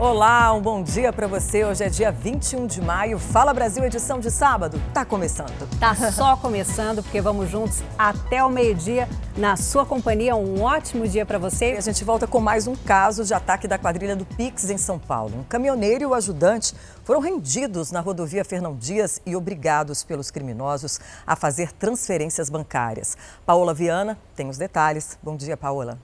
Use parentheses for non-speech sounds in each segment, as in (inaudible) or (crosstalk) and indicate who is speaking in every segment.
Speaker 1: Olá, um bom dia para você. Hoje é dia 21 de maio. Fala Brasil, edição de sábado. Tá começando.
Speaker 2: Tá só começando, porque vamos juntos até o meio-dia na sua companhia. Um ótimo dia para você.
Speaker 1: E a gente volta com mais um caso de ataque da quadrilha do Pix em São Paulo. Um caminhoneiro e o ajudante foram rendidos na rodovia Fernão Dias e obrigados pelos criminosos a fazer transferências bancárias. Paola Viana tem os detalhes. Bom dia, Paola.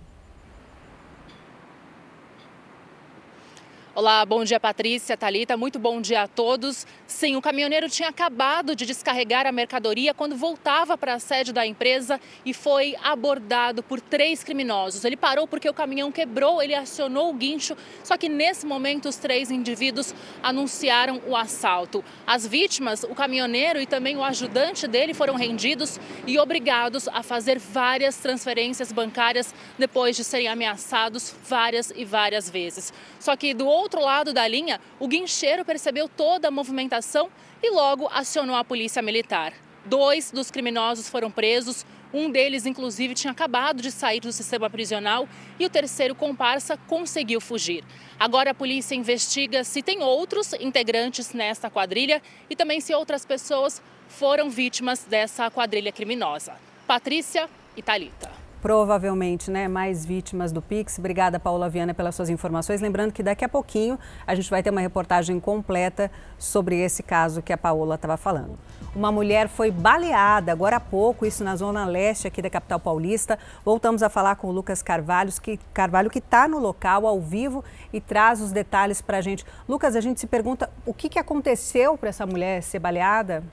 Speaker 3: Olá, bom dia Patrícia, Talita, muito bom dia a todos. Sim, o caminhoneiro tinha acabado de descarregar a mercadoria quando voltava para a sede da empresa e foi abordado por três criminosos. Ele parou porque o caminhão quebrou, ele acionou o guincho, só que nesse momento os três indivíduos anunciaram o assalto. As vítimas, o caminhoneiro e também o ajudante dele foram rendidos e obrigados a fazer várias transferências bancárias depois de serem ameaçados várias e várias vezes. Só que do outro outro lado da linha, o guincheiro percebeu toda a movimentação e logo acionou a polícia militar. Dois dos criminosos foram presos, um deles, inclusive, tinha acabado de sair do sistema prisional e o terceiro comparsa conseguiu fugir. Agora a polícia investiga se tem outros integrantes nesta quadrilha e também se outras pessoas foram vítimas dessa quadrilha criminosa. Patrícia e Talita
Speaker 2: provavelmente né, mais vítimas do Pix. Obrigada, Paula Viana, pelas suas informações. Lembrando que daqui a pouquinho a gente vai ter uma reportagem completa sobre esse caso que a Paola estava falando. Uma mulher foi baleada agora há pouco, isso na zona leste aqui da capital paulista. Voltamos a falar com o Lucas Carvalho, que Carvalho que está no local ao vivo e traz os detalhes para a gente. Lucas, a gente se pergunta o que, que aconteceu para essa mulher ser baleada?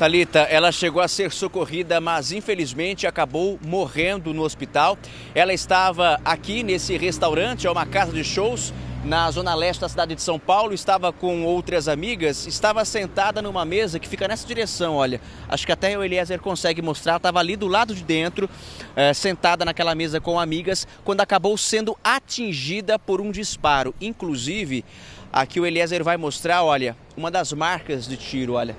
Speaker 4: Talita, ela chegou a ser socorrida, mas infelizmente acabou morrendo no hospital. Ela estava aqui nesse restaurante, é uma casa de shows na zona leste da cidade de São Paulo, estava com outras amigas, estava sentada numa mesa que fica nessa direção, olha. Acho que até o Eliezer consegue mostrar, estava ali do lado de dentro, é, sentada naquela mesa com amigas, quando acabou sendo atingida por um disparo. Inclusive, aqui o Eliezer vai mostrar, olha, uma das marcas de tiro, olha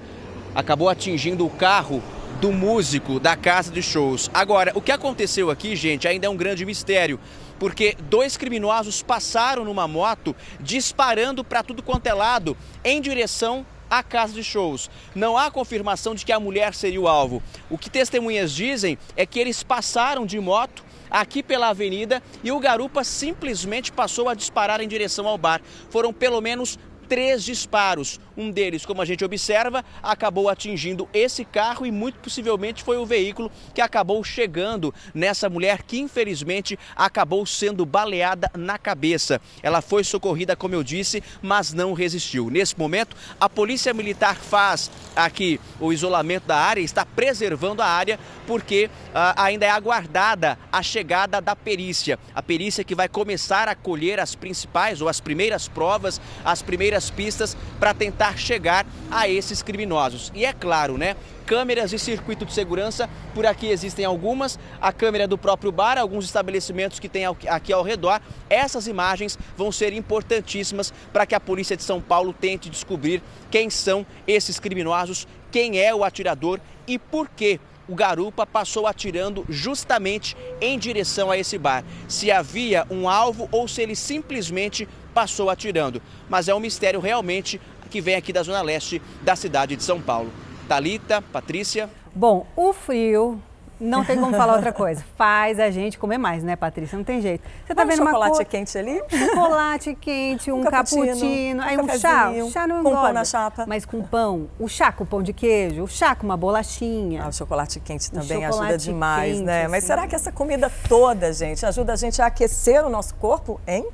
Speaker 4: acabou atingindo o carro do músico da casa de shows. Agora, o que aconteceu aqui, gente, ainda é um grande mistério, porque dois criminosos passaram numa moto disparando para tudo quanto é lado em direção à casa de shows. Não há confirmação de que a mulher seria o alvo. O que testemunhas dizem é que eles passaram de moto aqui pela avenida e o garupa simplesmente passou a disparar em direção ao bar. Foram pelo menos três disparos. Um deles, como a gente observa, acabou atingindo esse carro e muito possivelmente foi o veículo que acabou chegando nessa mulher que infelizmente acabou sendo baleada na cabeça. Ela foi socorrida, como eu disse, mas não resistiu. Nesse momento, a Polícia Militar faz aqui o isolamento da área, está preservando a área porque uh, ainda é aguardada a chegada da perícia. A perícia que vai começar a colher as principais ou as primeiras provas, as primeiras várias pistas para tentar chegar a esses criminosos. E é claro, né? câmeras e circuito de segurança. Por aqui existem algumas, a câmera do próprio bar, alguns estabelecimentos que tem aqui ao redor. Essas imagens vão ser importantíssimas para que a polícia de São Paulo tente descobrir quem são esses criminosos, quem é o atirador e por que o garupa passou atirando justamente em direção a esse bar. Se havia um alvo ou se ele simplesmente passou atirando. Mas é um mistério realmente que vem aqui da zona leste da cidade de São Paulo. Talita, Patrícia.
Speaker 2: Bom, o frio não tem como falar outra coisa. (laughs) Faz a gente comer mais, né, Patrícia? Não tem jeito.
Speaker 1: Você tá vendo chocolate cor... quente ali?
Speaker 2: Chocolate quente, (laughs) um, um cappuccino, aí um, um chá. chá não
Speaker 1: com pão na chapa.
Speaker 2: Mas com pão. O chá com pão de queijo, o chá com uma bolachinha.
Speaker 1: Ah, o chocolate quente também chocolate ajuda demais, quente, né? Assim. Mas será que essa comida toda, gente, ajuda a gente a aquecer o nosso corpo, hein?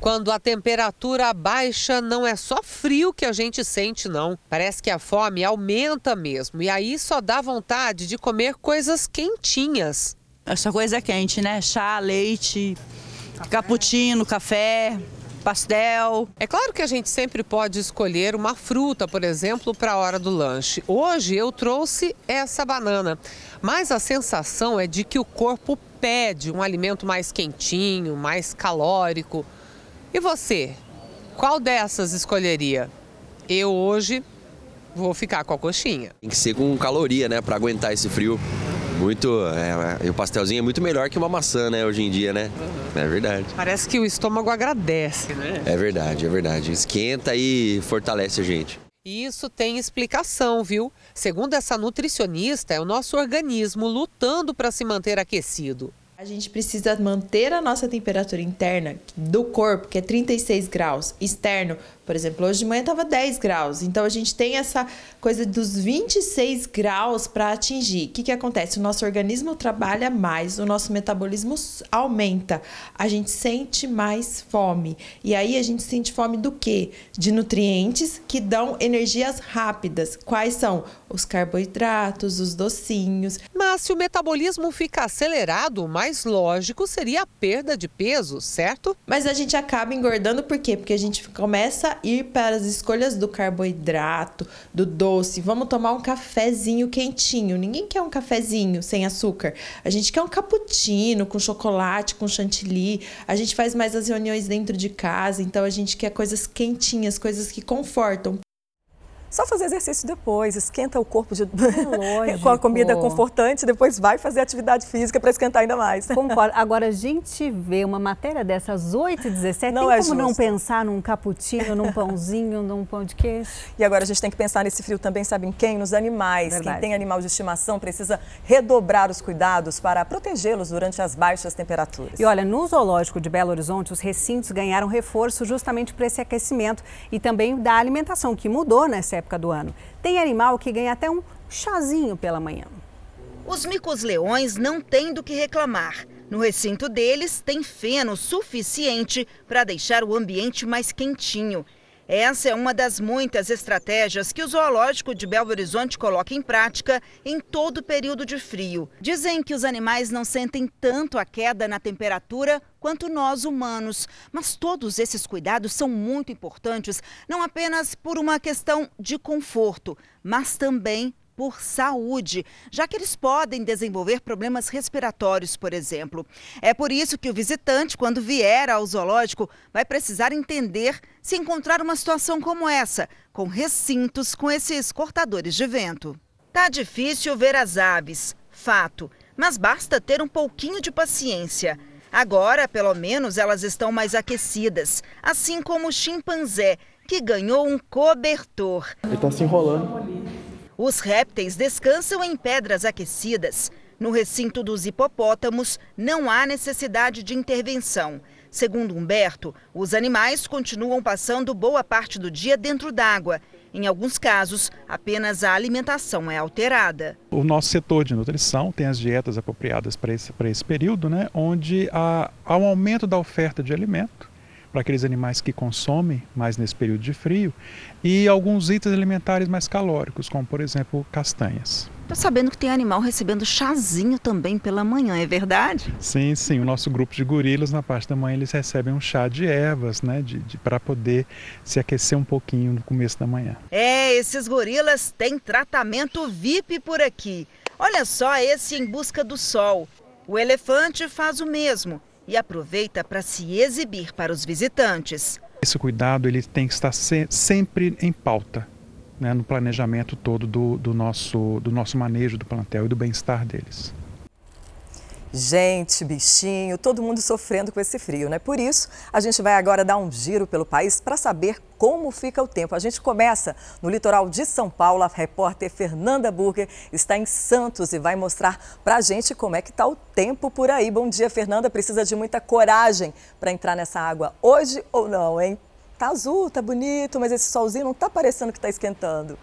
Speaker 5: Quando a temperatura baixa, não é só frio que a gente sente, não. Parece que a fome aumenta mesmo. E aí só dá vontade de comer coisas quentinhas.
Speaker 6: Essa coisa quente, né? Chá, leite, café. cappuccino, café, pastel.
Speaker 5: É claro que a gente sempre pode escolher uma fruta, por exemplo, para a hora do lanche. Hoje eu trouxe essa banana, mas a sensação é de que o corpo pede um alimento mais quentinho, mais calórico. E você? Qual dessas escolheria? Eu hoje vou ficar com a coxinha.
Speaker 7: Tem que ser com caloria, né, para aguentar esse frio. muito. É, o pastelzinho é muito melhor que uma maçã, né, hoje em dia, né? Uhum. É verdade.
Speaker 5: Parece que o estômago agradece, né?
Speaker 7: É verdade, é verdade. Esquenta e fortalece a gente.
Speaker 5: Isso tem explicação, viu? Segundo essa nutricionista, é o nosso organismo lutando para se manter aquecido.
Speaker 8: A gente precisa manter a nossa temperatura interna do corpo, que é 36 graus, externo, por exemplo, hoje de manhã estava 10 graus, então a gente tem essa coisa dos 26 graus para atingir. O que, que acontece? O nosso organismo trabalha mais, o nosso metabolismo aumenta, a gente sente mais fome. E aí a gente sente fome do quê? De nutrientes que dão energias rápidas. Quais são? Os carboidratos, os docinhos.
Speaker 5: Mas se o metabolismo fica acelerado, o mais lógico seria a perda de peso, certo?
Speaker 8: Mas a gente acaba engordando por quê? Porque a gente começa ir para as escolhas do carboidrato, do doce. Vamos tomar um cafezinho quentinho. Ninguém quer um cafezinho sem açúcar. A gente quer um cappuccino com chocolate, com chantilly. A gente faz mais as reuniões dentro de casa, então a gente quer coisas quentinhas, coisas que confortam.
Speaker 1: Só fazer exercício depois, esquenta o corpo de... (laughs) É com a comida confortante, depois vai fazer atividade física para esquentar ainda mais.
Speaker 2: Concordo. Agora, a gente vê uma matéria dessas 8h17, não tem é como justo. não pensar num cappuccino, num pãozinho, num pão de queijo?
Speaker 1: E agora a gente tem que pensar nesse frio também, sabe em quem? Nos animais. Verdade. Quem tem animal de estimação precisa redobrar os cuidados para protegê-los durante as baixas temperaturas.
Speaker 2: E olha, no zoológico de Belo Horizonte, os recintos ganharam reforço justamente para esse aquecimento e também da alimentação, que mudou nessa época época do ano. Tem animal que ganha até um chazinho pela manhã.
Speaker 9: Os micos-leões não têm do que reclamar. No recinto deles tem feno suficiente para deixar o ambiente mais quentinho. Essa é uma das muitas estratégias que o Zoológico de Belo Horizonte coloca em prática em todo o período de frio. Dizem que os animais não sentem tanto a queda na temperatura quanto nós humanos, mas todos esses cuidados são muito importantes, não apenas por uma questão de conforto, mas também por saúde, já que eles podem desenvolver problemas respiratórios, por exemplo. É por isso que o visitante, quando vier ao zoológico, vai precisar entender se encontrar uma situação como essa, com recintos com esses cortadores de vento. Tá difícil ver as aves, fato, mas basta ter um pouquinho de paciência. Agora, pelo menos, elas estão mais aquecidas, assim como o chimpanzé, que ganhou um cobertor.
Speaker 10: Ele está se enrolando.
Speaker 9: Os répteis descansam em pedras aquecidas. No recinto dos hipopótamos, não há necessidade de intervenção. Segundo Humberto, os animais continuam passando boa parte do dia dentro d'água. Em alguns casos, apenas a alimentação é alterada.
Speaker 10: O nosso setor de nutrição tem as dietas apropriadas para esse, para esse período, né, onde há, há um aumento da oferta de alimento para aqueles animais que consomem mais nesse período de frio e alguns itens alimentares mais calóricos, como por exemplo castanhas.
Speaker 9: Estou sabendo que tem animal recebendo chazinho também pela manhã, é verdade?
Speaker 10: Sim, sim. O nosso grupo de gorilas, na parte da manhã, eles recebem um chá de ervas, né? De, de para poder se aquecer um pouquinho no começo da manhã.
Speaker 9: É, esses gorilas têm tratamento VIP por aqui. Olha só esse em busca do sol. O elefante faz o mesmo e aproveita para se exibir para os visitantes.
Speaker 10: Esse cuidado ele tem que estar se, sempre em pauta, né, no planejamento todo do, do, nosso, do nosso manejo do plantel e do bem-estar deles.
Speaker 1: Gente, bichinho, todo mundo sofrendo com esse frio, né? Por isso, a gente vai agora dar um giro pelo país para saber como fica o tempo. A gente começa no litoral de São Paulo. A repórter Fernanda Burger está em Santos e vai mostrar para a gente como é que está o tempo por aí. Bom dia, Fernanda. Precisa de muita coragem para entrar nessa água hoje ou não, hein? Tá azul, tá bonito, mas esse solzinho não tá parecendo que está esquentando.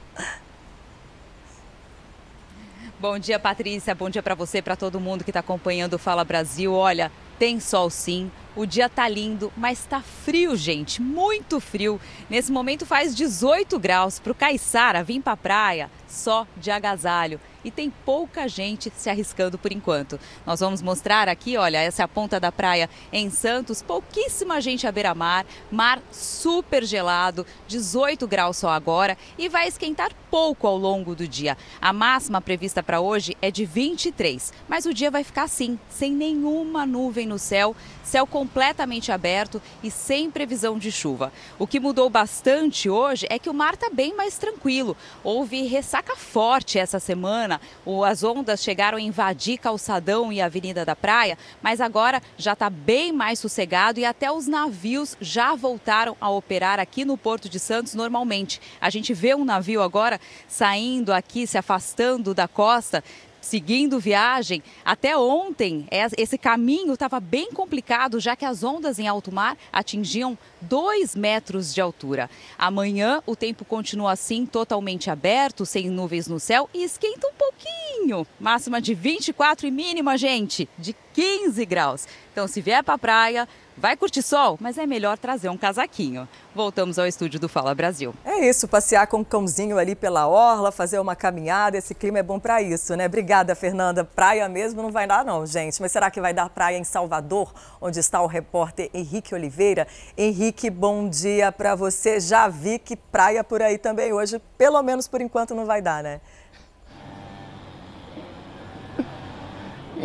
Speaker 11: Bom dia, Patrícia. Bom dia para você, para todo mundo que está acompanhando o Fala Brasil. Olha, tem sol sim, o dia tá lindo, mas tá frio, gente, muito frio. Nesse momento faz 18 graus. Pro Caiçara vir pra praia, só de agasalho e tem pouca gente se arriscando por enquanto. Nós vamos mostrar aqui, olha, essa é a ponta da praia em Santos, pouquíssima gente à beira-mar, mar super gelado, 18 graus só agora e vai esquentar pouco ao longo do dia. A máxima prevista para hoje é de 23, mas o dia vai ficar assim, sem nenhuma nuvem no céu, céu completamente aberto e sem previsão de chuva. O que mudou bastante hoje é que o mar está bem mais tranquilo. Houve ressaca forte essa semana Viana, as ondas chegaram a invadir Calçadão e Avenida da Praia, mas agora já está bem mais sossegado e até os navios já voltaram a operar aqui no Porto de Santos normalmente. A gente vê um navio agora saindo aqui, se afastando da costa, seguindo viagem. Até ontem, esse caminho estava bem complicado, já que as ondas em alto mar atingiam 2 metros de altura. Amanhã, o tempo continua assim, totalmente aberto, sem nuvens no céu e esquenta um pouquinho. Máxima de 24 e mínima, gente, de 15 graus. Então, se vier para a praia, Vai curtir sol, mas é melhor trazer um casaquinho. Voltamos ao estúdio do Fala Brasil.
Speaker 1: É isso, passear com o cãozinho ali pela orla, fazer uma caminhada, esse clima é bom para isso, né? Obrigada, Fernanda. Praia mesmo não vai dar não, gente. Mas será que vai dar praia em Salvador, onde está o repórter Henrique Oliveira? Henrique, bom dia para você. Já vi que praia por aí também hoje, pelo menos por enquanto não vai dar, né?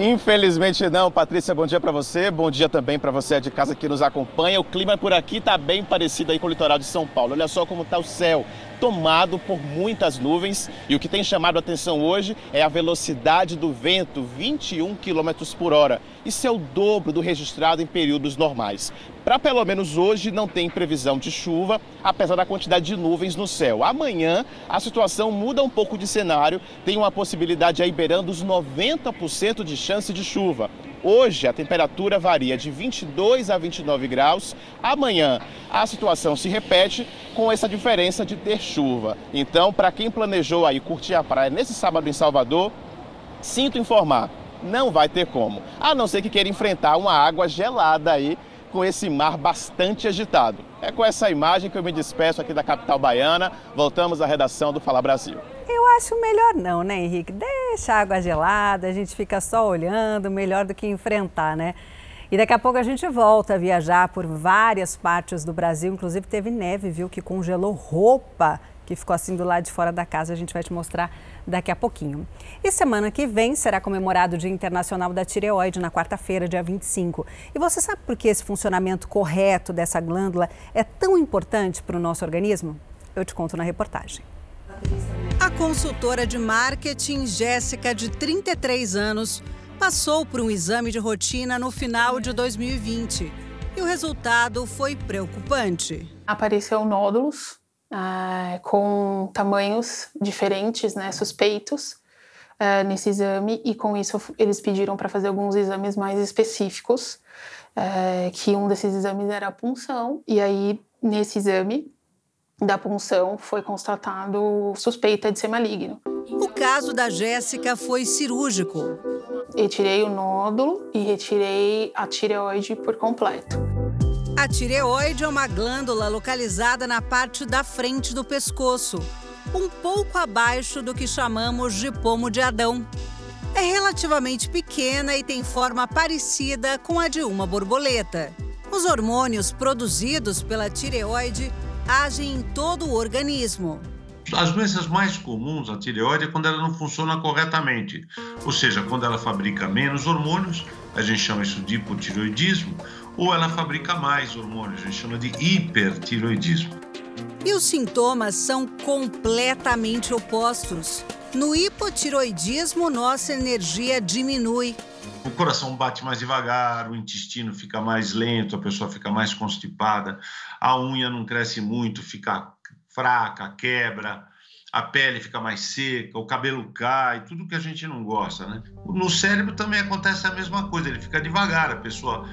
Speaker 12: Infelizmente não, Patrícia, bom dia para você, bom dia também para você de casa que nos acompanha. O clima por aqui está bem parecido aí com o litoral de São Paulo. Olha só como está o céu, tomado por muitas nuvens e o que tem chamado a atenção hoje é a velocidade do vento, 21 km por hora. Isso é o dobro do registrado em períodos normais. Para pelo menos hoje não tem previsão de chuva, apesar da quantidade de nuvens no céu. Amanhã a situação muda um pouco de cenário, tem uma possibilidade aí beirando os 90% de chance de chuva. Hoje a temperatura varia de 22 a 29 graus. Amanhã a situação se repete com essa diferença de ter chuva. Então, para quem planejou aí curtir a praia nesse sábado em Salvador, sinto informar, não vai ter como. A não ser que queira enfrentar uma água gelada aí com esse mar bastante agitado. É com essa imagem que eu me despeço aqui da capital baiana. Voltamos à redação do Fala Brasil.
Speaker 2: Eu acho melhor não, né, Henrique? Deixa a água gelada, a gente fica só olhando, melhor do que enfrentar, né? E daqui a pouco a gente volta a viajar por várias partes do Brasil, inclusive teve neve, viu, que congelou roupa que ficou assim do lado de fora da casa. A gente vai te mostrar daqui a pouquinho. E semana que vem será comemorado o Dia Internacional da Tireoide, na quarta-feira, dia 25. E você sabe por que esse funcionamento correto dessa glândula é tão importante para o nosso organismo? Eu te conto na reportagem.
Speaker 13: A consultora de marketing Jéssica, de 33 anos, passou por um exame de rotina no final de 2020 e o resultado foi preocupante.
Speaker 14: Apareceu nódulos uh, com tamanhos diferentes, né, suspeitos, uh, nesse exame, e com isso eles pediram para fazer alguns exames mais específicos, uh, que um desses exames era a punção, e aí nesse exame da punção foi constatado suspeita de ser maligno.
Speaker 13: O caso da Jéssica foi cirúrgico.
Speaker 14: Retirei o nódulo e retirei a tireoide por completo.
Speaker 13: A tireoide é uma glândula localizada na parte da frente do pescoço, um pouco abaixo do que chamamos de pomo de Adão. É relativamente pequena e tem forma parecida com a de uma borboleta. Os hormônios produzidos pela tireoide agem em todo o organismo.
Speaker 15: As doenças mais comuns da tireoide é quando ela não funciona corretamente, ou seja, quando ela fabrica menos hormônios, a gente chama isso de hipotireoidismo, ou ela fabrica mais hormônios, a gente chama de hipertireoidismo.
Speaker 13: E os sintomas são completamente opostos. No hipotiroidismo, nossa energia diminui.
Speaker 15: O coração bate mais devagar, o intestino fica mais lento, a pessoa fica mais constipada, a unha não cresce muito, fica fraca, quebra, a pele fica mais seca, o cabelo cai, tudo que a gente não gosta, né? No cérebro também acontece a mesma coisa, ele fica devagar, a pessoa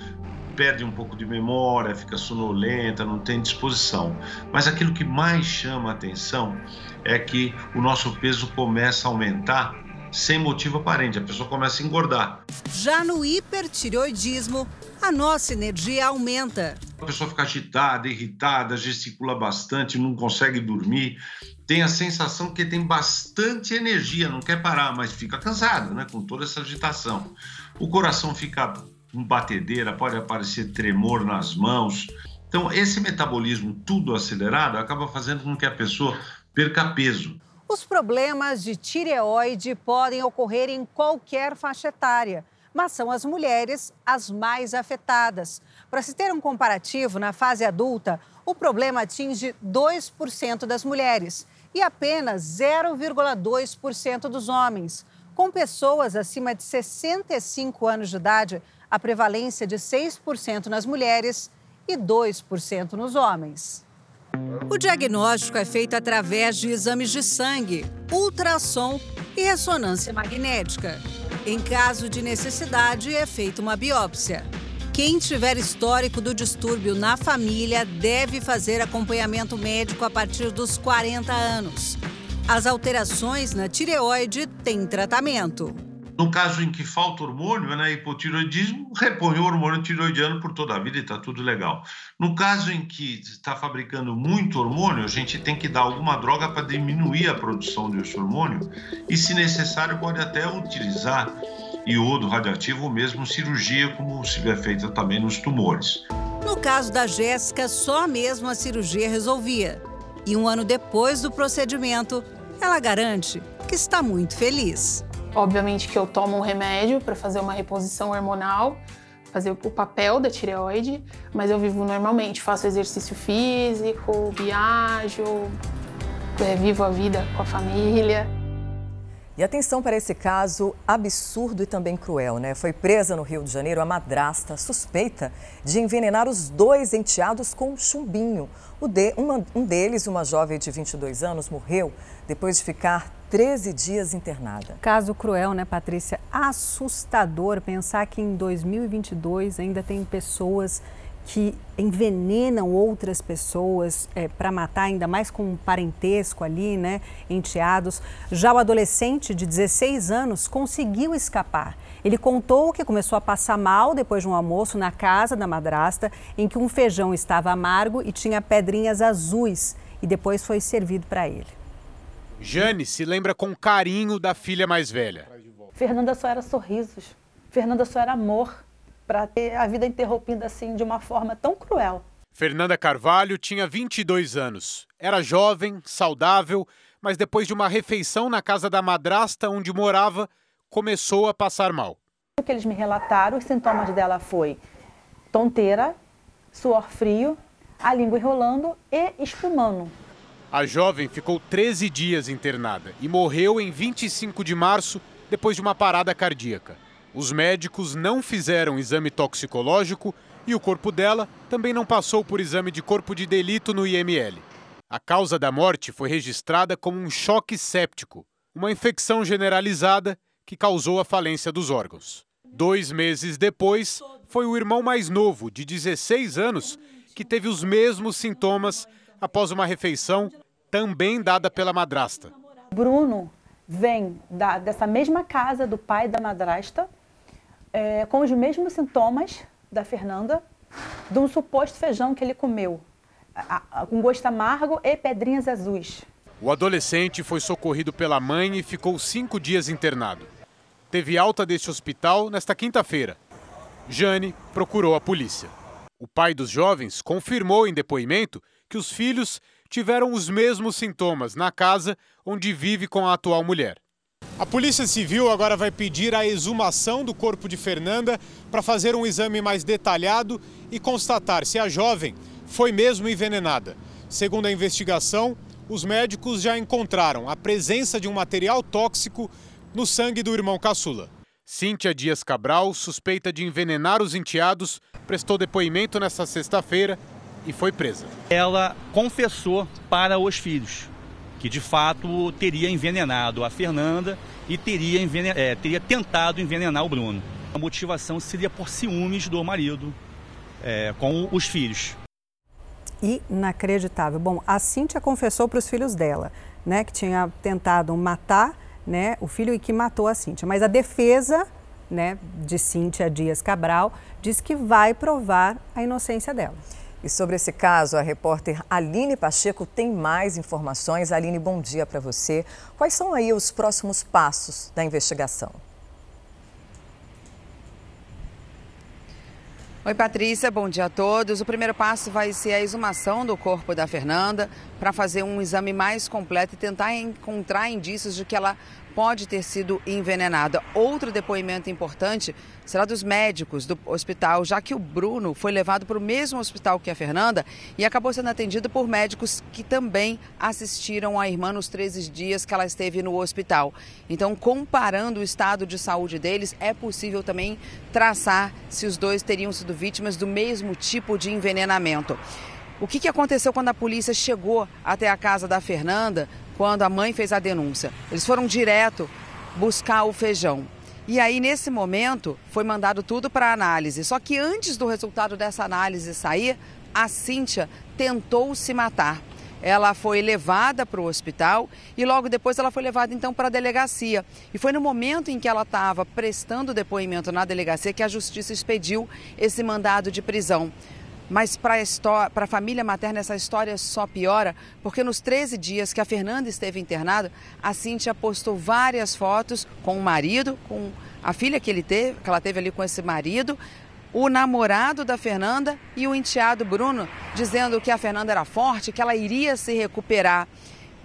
Speaker 15: perde um pouco de memória, fica sonolenta, não tem disposição. Mas aquilo que mais chama a atenção é que o nosso peso começa a aumentar sem motivo aparente, a pessoa começa a engordar.
Speaker 13: Já no hipertireoidismo, a nossa energia aumenta.
Speaker 15: A pessoa fica agitada, irritada, gesticula bastante, não consegue dormir, tem a sensação que tem bastante energia, não quer parar, mas fica cansado, né, com toda essa agitação. O coração fica com batedeira, pode aparecer tremor nas mãos. Então, esse metabolismo tudo acelerado acaba fazendo com que a pessoa perca peso.
Speaker 13: Os problemas de tireoide podem ocorrer em qualquer faixa etária, mas são as mulheres as mais afetadas. Para se ter um comparativo, na fase adulta, o problema atinge 2% das mulheres e apenas 0,2% dos homens. Com pessoas acima de 65 anos de idade, a prevalência de 6% nas mulheres e 2% nos homens. O diagnóstico é feito através de exames de sangue, ultrassom e ressonância magnética. Em caso de necessidade, é feita uma biópsia. Quem tiver histórico do distúrbio na família deve fazer acompanhamento médico a partir dos 40 anos. As alterações na tireoide têm tratamento.
Speaker 15: No caso em que falta hormônio, né, hipotiroidismo, repõe o hormônio tiroidiano por toda a vida e está tudo legal. No caso em que está fabricando muito hormônio, a gente tem que dar alguma droga para diminuir a produção desse hormônio e, se necessário, pode até utilizar iodo radioativo ou mesmo cirurgia, como se é feita também nos tumores.
Speaker 13: No caso da Jéssica, só mesmo a cirurgia resolvia. E um ano depois do procedimento, ela garante que está muito feliz.
Speaker 14: Obviamente que eu tomo um remédio para fazer uma reposição hormonal, fazer o papel da tireoide, mas eu vivo normalmente, faço exercício físico, viajo, é, vivo a vida com a família.
Speaker 1: E atenção para esse caso absurdo e também cruel, né? Foi presa no Rio de Janeiro a madrasta suspeita de envenenar os dois enteados com chumbinho. De, uma, um deles, uma jovem de 22 anos, morreu depois de ficar 13 dias internada.
Speaker 2: Caso cruel, né, Patrícia? Assustador pensar que em 2022 ainda tem pessoas que envenenam outras pessoas é, para matar, ainda mais com um parentesco ali, né, enteados. Já o adolescente de 16 anos conseguiu escapar. Ele contou que começou a passar mal depois de um almoço na casa da madrasta, em que um feijão estava amargo e tinha pedrinhas azuis, e depois foi servido para ele.
Speaker 16: Jane se lembra com carinho da filha mais velha.
Speaker 17: Fernanda só era sorrisos, Fernanda só era amor para ter a vida interrompida assim de uma forma tão cruel.
Speaker 16: Fernanda Carvalho tinha 22 anos. Era jovem, saudável, mas depois de uma refeição na casa da madrasta onde morava, começou a passar mal.
Speaker 17: O que eles me relataram, os sintomas dela foi tonteira, suor frio, a língua enrolando e espumando.
Speaker 16: A jovem ficou 13 dias internada e morreu em 25 de março depois de uma parada cardíaca. Os médicos não fizeram exame toxicológico e o corpo dela também não passou por exame de corpo de delito no IML. A causa da morte foi registrada como um choque séptico, uma infecção generalizada que causou a falência dos órgãos. Dois meses depois, foi o irmão mais novo, de 16 anos, que teve os mesmos sintomas após uma refeição também dada pela madrasta.
Speaker 17: Bruno vem da, dessa mesma casa do pai da madrasta é, com os mesmos sintomas da Fernanda, de um suposto feijão que ele comeu, com gosto amargo e pedrinhas azuis.
Speaker 16: O adolescente foi socorrido pela mãe e ficou cinco dias internado. Teve alta deste hospital nesta quinta-feira. Jane procurou a polícia. O pai dos jovens confirmou em depoimento que os filhos tiveram os mesmos sintomas na casa onde vive com a atual mulher. A Polícia Civil agora vai pedir a exumação do corpo de Fernanda para fazer um exame mais detalhado e constatar se a jovem foi mesmo envenenada. Segundo a investigação, os médicos já encontraram a presença de um material tóxico no sangue do irmão caçula. Cíntia Dias Cabral, suspeita de envenenar os enteados, prestou depoimento nesta sexta-feira e foi presa.
Speaker 18: Ela confessou para os filhos que de fato teria envenenado a Fernanda e teria, envenen é, teria tentado envenenar o Bruno. A motivação seria por ciúmes do marido é, com os filhos.
Speaker 2: Inacreditável. Bom, a Cíntia confessou para os filhos dela, né, que tinha tentado matar, né, o filho e que matou a Cíntia. Mas a defesa, né, de Cíntia Dias Cabral diz que vai provar a inocência dela.
Speaker 1: E sobre esse caso, a repórter Aline Pacheco tem mais informações. Aline, bom dia para você. Quais são aí os próximos passos da investigação?
Speaker 19: Oi, Patrícia, bom dia a todos. O primeiro passo vai ser a exumação do corpo da Fernanda. para fazer um exame mais completo e tentar encontrar indícios de que ela pode ter sido envenenada. Outro depoimento importante será dos médicos do hospital, já que o Bruno foi levado para o mesmo hospital que a Fernanda e acabou sendo atendido por médicos que também assistiram a irmã nos 13 dias que ela esteve no hospital. Então, comparando o estado de saúde deles, é possível também traçar se os dois teriam sido vítimas do mesmo tipo de envenenamento. O que, aconteceu quando a polícia chegou até a casa da Fernanda, quando a mãe fez a denúncia? Eles foram direto buscar o feijão. E aí, nesse momento, foi mandado tudo para análise. Só que antes do resultado dessa análise sair, a Cíntia tentou se matar. Ela foi levada para o hospital e logo depois ela foi levada então para a delegacia. E foi no momento em que ela estava prestando depoimento na delegacia que a justiça expediu esse mandado de prisão. Mas para a família materna essa história só piora, porque nos 13 dias que a Fernanda esteve internada, a Cíntia postou várias fotos com o marido, com a filha que, ele teve, que ela teve ali com esse marido, o namorado da Fernanda e o enteado Bruno, dizendo que a Fernanda era forte, que ela iria se recuperar.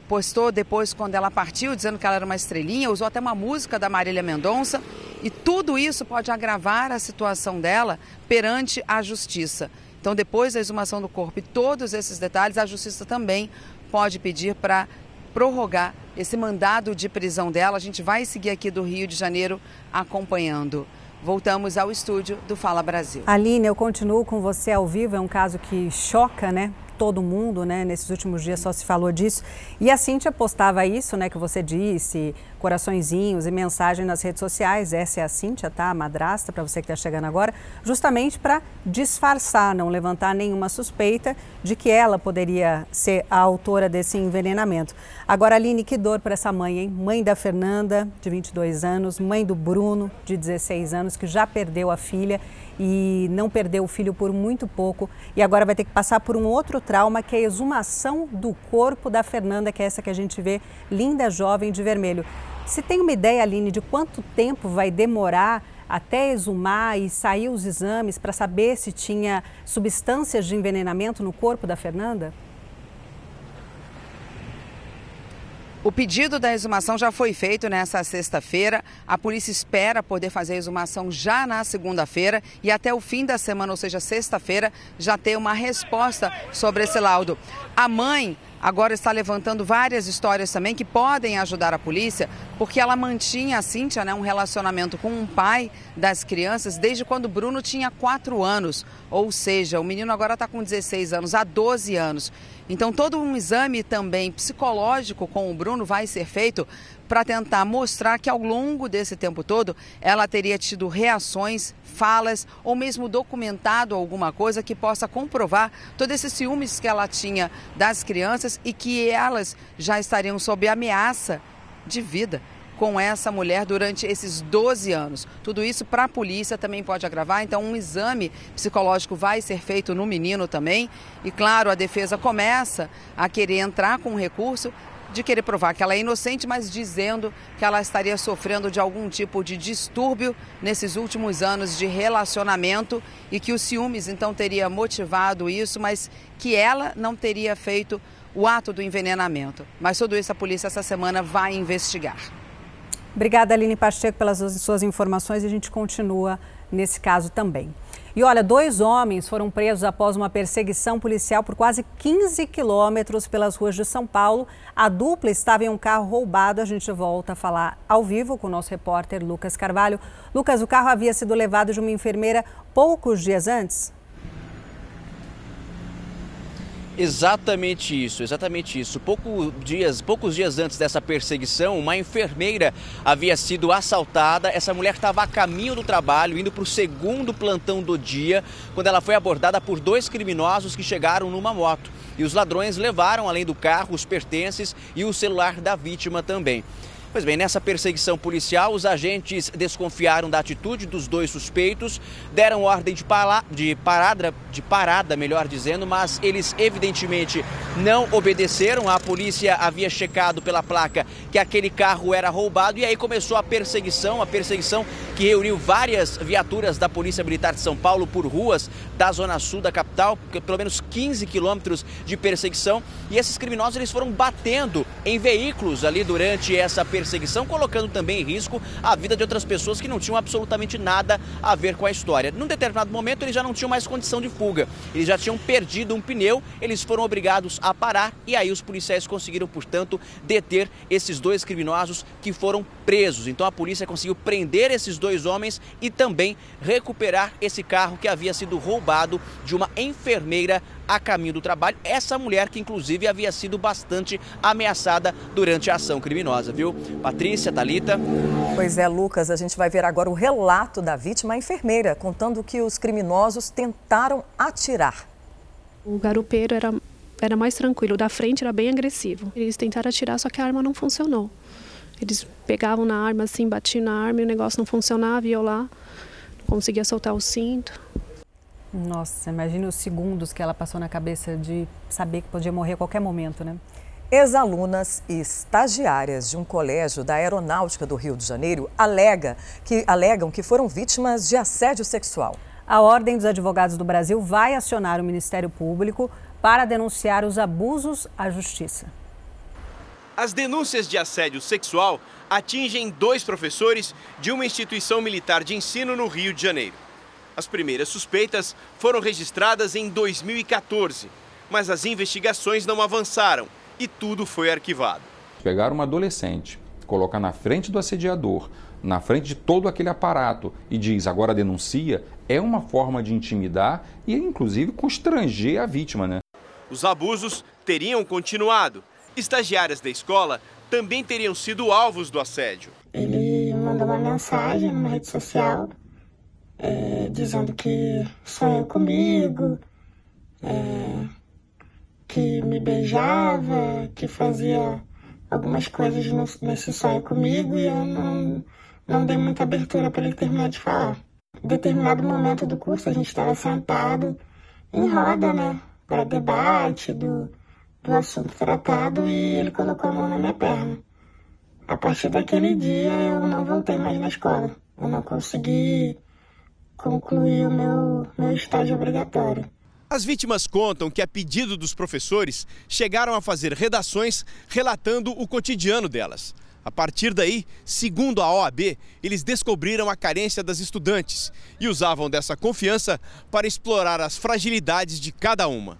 Speaker 19: Postou depois, quando ela partiu, dizendo que ela era uma estrelinha, usou até uma música da Marília Mendonça. E tudo isso pode agravar a situação dela perante a justiça. Então, depois da exumação do corpo e todos esses detalhes, a justiça também pode pedir para prorrogar esse mandado de prisão dela. A gente vai seguir aqui do Rio de Janeiro acompanhando. Voltamos ao estúdio do Fala Brasil.
Speaker 2: Aline, eu continuo com você ao vivo. É um caso que choca, né? Todo mundo, né? Nesses últimos dias só se falou disso. E a Cíntia postava isso, né? Que você disse, coraçõezinhos e mensagem nas redes sociais. Essa é a Cíntia, tá? A madrasta, para você que está chegando agora, justamente para disfarçar, não levantar nenhuma suspeita de que ela poderia ser a autora desse envenenamento. Agora, Aline, que dor para essa mãe, hein? Mãe da Fernanda, de 22 anos, mãe do Bruno, de 16 anos, que já perdeu a filha e não perdeu o filho por muito pouco e agora vai ter que passar por um outro trauma que é a exumação do corpo da Fernanda, que é essa que a gente vê, linda jovem de vermelho. Se tem uma ideia, Aline, de quanto tempo vai demorar até exumar e sair os exames para saber se tinha substâncias de envenenamento no corpo da Fernanda?
Speaker 19: O pedido da exumação já foi feito nessa sexta-feira. A polícia espera poder fazer a exumação já na segunda-feira e até o fim da semana, ou seja, sexta-feira, já ter uma resposta sobre esse laudo. A mãe agora está levantando várias histórias também que podem ajudar a polícia, porque ela mantinha a Cíntia né, um relacionamento com um pai das crianças desde quando Bruno tinha 4 anos. Ou seja, o menino agora está com 16 anos, há 12 anos. Então, todo um exame também psicológico com o Bruno vai ser feito para tentar mostrar que ao longo desse tempo todo ela teria tido reações, falas ou mesmo documentado alguma coisa que possa comprovar todos esses ciúmes que ela tinha das crianças e que elas já estariam sob ameaça de vida com essa mulher durante esses 12 anos. Tudo isso para a polícia também pode agravar, então um exame psicológico vai ser feito no menino também. E claro, a defesa começa a querer entrar com um recurso de querer provar que ela é inocente, mas dizendo que ela estaria sofrendo de algum tipo de distúrbio nesses últimos anos de relacionamento e que os ciúmes então teria motivado isso, mas que ela não teria feito o ato do envenenamento. Mas tudo isso a polícia essa semana vai investigar.
Speaker 2: Obrigada, Aline Pacheco, pelas suas informações e a gente continua nesse caso também. E olha, dois homens foram presos após uma perseguição policial por quase 15 quilômetros pelas ruas de São Paulo. A dupla estava em um carro roubado. A gente volta a falar ao vivo com o nosso repórter Lucas Carvalho. Lucas, o carro havia sido levado de uma enfermeira poucos dias antes?
Speaker 4: Exatamente isso, exatamente isso. Pouco dias, poucos dias antes dessa perseguição, uma enfermeira havia sido assaltada. Essa mulher estava a caminho do trabalho, indo para o segundo plantão do dia, quando ela foi abordada por dois criminosos que chegaram numa moto. E os ladrões levaram, além do carro, os pertences e o celular da vítima também. Pois bem, nessa perseguição policial, os agentes desconfiaram da atitude dos dois suspeitos, deram ordem de, pala, de, parada, de parada, melhor dizendo, mas eles evidentemente não obedeceram. A polícia havia checado pela placa que aquele carro era roubado e aí começou a perseguição, a perseguição que reuniu várias viaturas da Polícia Militar de São Paulo por ruas da zona sul da capital, pelo menos 15 quilômetros de perseguição. E esses criminosos eles foram batendo em veículos ali durante essa perseguição perseguição, colocando também em risco a vida de outras pessoas que não tinham absolutamente nada a ver com a história. Num determinado momento, eles já não tinham mais condição de fuga, eles já tinham perdido um pneu, eles foram obrigados a parar e aí os policiais conseguiram, portanto, deter esses dois criminosos que foram presos. Então a polícia conseguiu prender esses dois homens e também recuperar esse carro que havia sido roubado de uma enfermeira a caminho do trabalho. Essa mulher que inclusive havia sido bastante ameaçada durante a ação criminosa, viu? Patrícia, Talita.
Speaker 1: Pois é, Lucas, a gente vai ver agora o relato da vítima, a enfermeira, contando que os criminosos tentaram atirar.
Speaker 20: O garupeiro era era mais tranquilo, o da frente era bem agressivo. Eles tentaram atirar, só que a arma não funcionou. Eles pegavam na arma assim, batiam na arma e o negócio não funcionava, e eu lá, não conseguia soltar o cinto.
Speaker 2: Nossa, imagine os segundos que ela passou na cabeça de saber que podia morrer a qualquer momento, né?
Speaker 1: Ex-alunas e estagiárias de um colégio da Aeronáutica do Rio de Janeiro alega que, alegam que foram vítimas de assédio sexual.
Speaker 2: A Ordem dos Advogados do Brasil vai acionar o Ministério Público para denunciar os abusos à Justiça.
Speaker 21: As denúncias de assédio sexual atingem dois professores de uma instituição militar de ensino no Rio de Janeiro. As primeiras suspeitas foram registradas em 2014, mas as investigações não avançaram e tudo foi arquivado.
Speaker 22: Pegar uma adolescente, colocar na frente do assediador, na frente de todo aquele aparato e diz agora denuncia, é uma forma de intimidar e inclusive constranger a vítima, né?
Speaker 21: Os abusos teriam continuado. Estagiárias da escola também teriam sido alvos do assédio.
Speaker 23: Ele mandou uma mensagem numa rede social é, dizendo que sonhou comigo, é, que me beijava, que fazia algumas coisas no, nesse sonho comigo e eu não, não dei muita abertura para ele terminar de falar. Em determinado momento do curso a gente estava sentado em roda, né, para debate do, do assunto tratado e ele colocou a mão na minha perna. A partir daquele dia eu não voltei mais na escola. Eu não consegui concluir o meu, meu estágio obrigatório.
Speaker 21: As vítimas contam que, a pedido dos professores, chegaram a fazer redações relatando o cotidiano delas. A partir daí, segundo a OAB, eles descobriram a carência das estudantes e usavam dessa confiança para explorar as fragilidades de cada uma.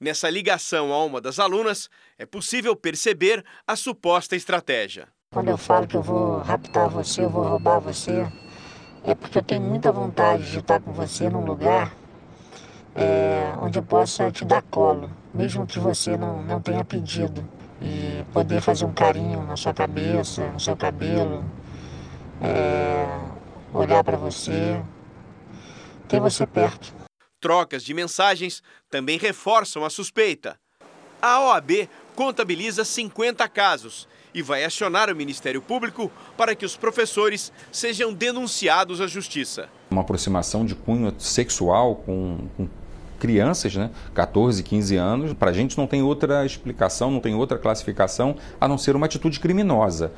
Speaker 21: Nessa ligação a uma das alunas, é possível perceber a suposta estratégia.
Speaker 23: Quando eu falo que eu vou raptar você, eu vou roubar você, é porque eu tenho muita vontade de estar com você num lugar é, onde eu possa te dar colo, mesmo que você não, não tenha pedido. E poder fazer um carinho na sua cabeça, no seu cabelo, é, olhar para você, ter você perto.
Speaker 21: Trocas de mensagens também reforçam a suspeita. A OAB contabiliza 50 casos e vai acionar o Ministério Público para que os professores sejam denunciados à Justiça.
Speaker 22: Uma aproximação de cunho sexual com, com crianças, né, 14, 15 anos, para a gente não tem outra explicação, não tem outra classificação a não ser uma atitude criminosa.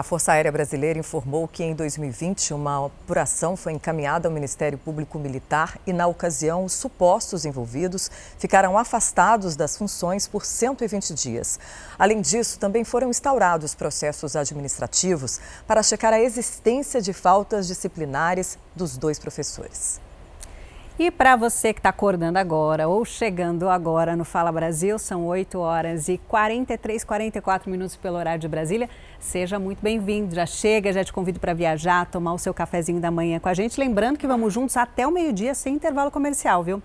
Speaker 1: A Força Aérea Brasileira informou que em 2020 uma apuração foi encaminhada ao Ministério Público Militar e, na ocasião, os supostos envolvidos ficaram afastados das funções por 120 dias. Além disso, também foram instaurados processos administrativos para checar a existência de faltas disciplinares dos dois professores.
Speaker 2: E para você que está acordando agora ou chegando agora no Fala Brasil, são 8 horas e 43, 44 minutos pelo horário de Brasília. Seja muito bem-vindo. Já chega, já te convido para viajar, tomar o seu cafezinho da manhã com a gente. Lembrando que vamos juntos até o meio-dia sem intervalo comercial, viu?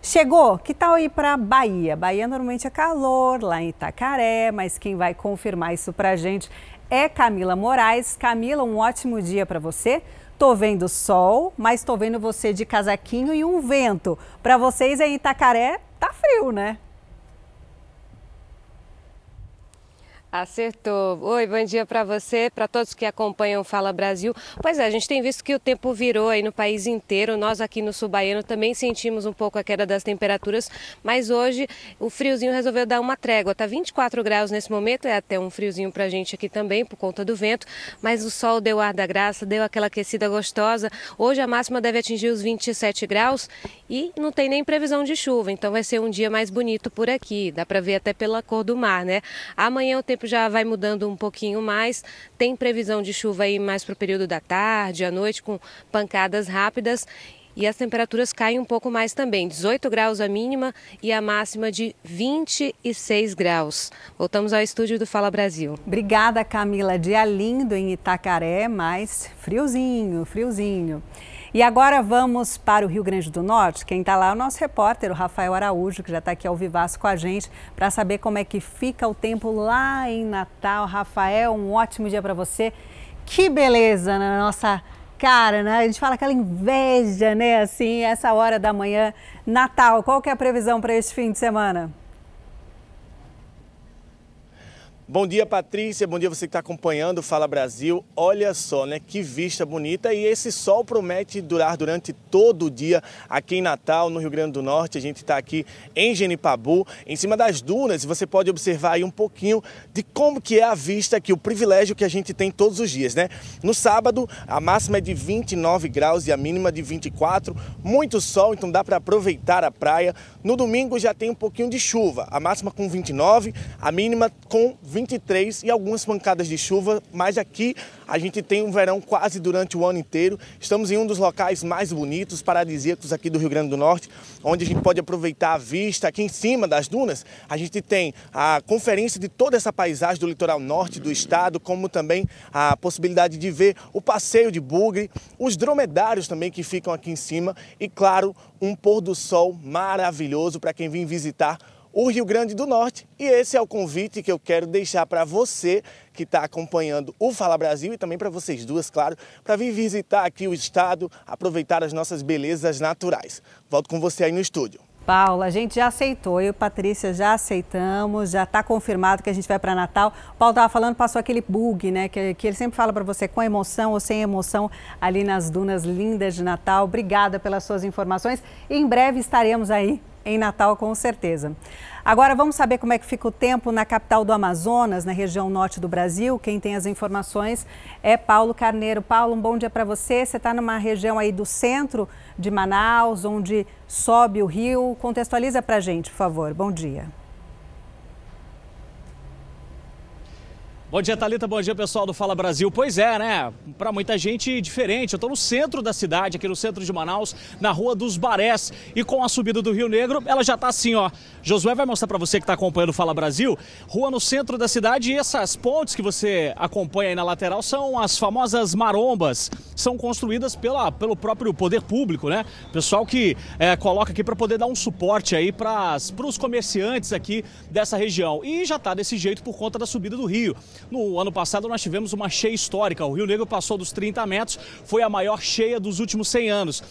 Speaker 2: Chegou? Que tal ir para Bahia? Bahia normalmente é calor, lá em Itacaré, mas quem vai confirmar isso para a gente é Camila Moraes. Camila, um ótimo dia para você. Tô vendo sol, mas tô vendo você de casaquinho e um vento. Para vocês em Itacaré, tá frio, né?
Speaker 24: Acertou. Oi, bom dia para você, para todos que acompanham Fala Brasil. Pois é, a gente tem visto que o tempo virou aí no país inteiro. Nós aqui no sul baiano também sentimos um pouco a queda das temperaturas, mas hoje o friozinho resolveu dar uma trégua. Tá 24 graus nesse momento, é até um friozinho pra gente aqui também por conta do vento, mas o sol deu ar da graça, deu aquela aquecida gostosa. Hoje a máxima deve atingir os 27 graus e não tem nem previsão de chuva, então vai ser um dia mais bonito por aqui. Dá para ver até pela cor do mar, né? Amanhã o tempo tempo já vai mudando um pouquinho mais. Tem previsão de chuva aí mais para o período da tarde, à noite, com pancadas rápidas. E as temperaturas caem um pouco mais também, 18 graus a mínima e a máxima de 26 graus. Voltamos ao estúdio do Fala Brasil.
Speaker 2: Obrigada, Camila. Dia lindo em Itacaré, mas friozinho, friozinho. E agora vamos para o Rio Grande do Norte. Quem está lá é o nosso repórter, o Rafael Araújo, que já está aqui ao vivaço com a gente, para saber como é que fica o tempo lá em Natal. Rafael, um ótimo dia para você. Que beleza na nossa cara, né? A gente fala aquela inveja, né? Assim, essa hora da manhã. Natal, qual que é a previsão para este fim de semana?
Speaker 21: Bom dia, Patrícia. Bom dia você que está acompanhando Fala Brasil. Olha só, né? Que vista bonita. E esse sol promete durar durante todo o dia aqui em Natal, no Rio Grande do Norte. A gente está aqui em Genipabu, em cima das dunas. Você pode observar aí um pouquinho de como que é a vista aqui, o privilégio que a gente tem todos os dias, né? No sábado, a máxima é de 29 graus e a mínima de 24. Muito sol, então dá para aproveitar a praia. No domingo já tem um pouquinho de chuva. A máxima com 29, a mínima com 24. 23 e algumas pancadas de chuva, mas aqui a gente tem um verão quase durante o ano inteiro. Estamos em um dos locais mais bonitos, paradisíacos aqui do Rio Grande do Norte, onde a gente pode aproveitar a vista. Aqui em cima das dunas, a gente tem a conferência de toda essa paisagem do litoral norte do estado, como também a possibilidade de ver o passeio de bugre, os dromedários também que ficam aqui em cima e, claro, um pôr do sol maravilhoso para quem vem visitar o Rio Grande do Norte. E esse é o convite que eu quero deixar para você que está acompanhando o Fala Brasil e também para vocês duas, claro, para vir visitar aqui o estado, aproveitar as nossas belezas naturais. Volto com você aí no estúdio.
Speaker 2: Paula, a gente já aceitou, eu e Patrícia já aceitamos, já está confirmado que a gente vai para Natal. O Paulo estava falando, passou aquele bug, né? Que, que ele sempre fala para você com emoção ou sem emoção ali nas dunas lindas de Natal. Obrigada pelas suas informações em breve estaremos aí em Natal, com certeza. Agora vamos saber como é que fica o tempo na capital do Amazonas, na região norte do Brasil. Quem tem as informações é Paulo Carneiro. Paulo, um bom dia para você. Você está numa região aí do centro de Manaus, onde sobe o rio. Contextualiza para a gente, por favor. Bom dia.
Speaker 25: Bom dia, Thalita. Bom dia, pessoal do Fala Brasil. Pois é, né? Para muita gente diferente. Eu estou no centro da cidade, aqui no centro de Manaus, na Rua dos Barés. E com a subida do Rio Negro, ela já está assim, ó. Josué vai mostrar para você que está acompanhando o Fala Brasil. Rua no centro da cidade e essas pontes que você acompanha aí na lateral são as famosas marombas. São construídas pela, pelo próprio poder público, né? Pessoal que é, coloca aqui para poder dar um suporte aí para os comerciantes aqui dessa região. E já está desse jeito por conta da subida do rio. No ano passado nós tivemos uma cheia histórica. O Rio Negro passou dos 30 metros, foi a maior cheia dos últimos 100 anos.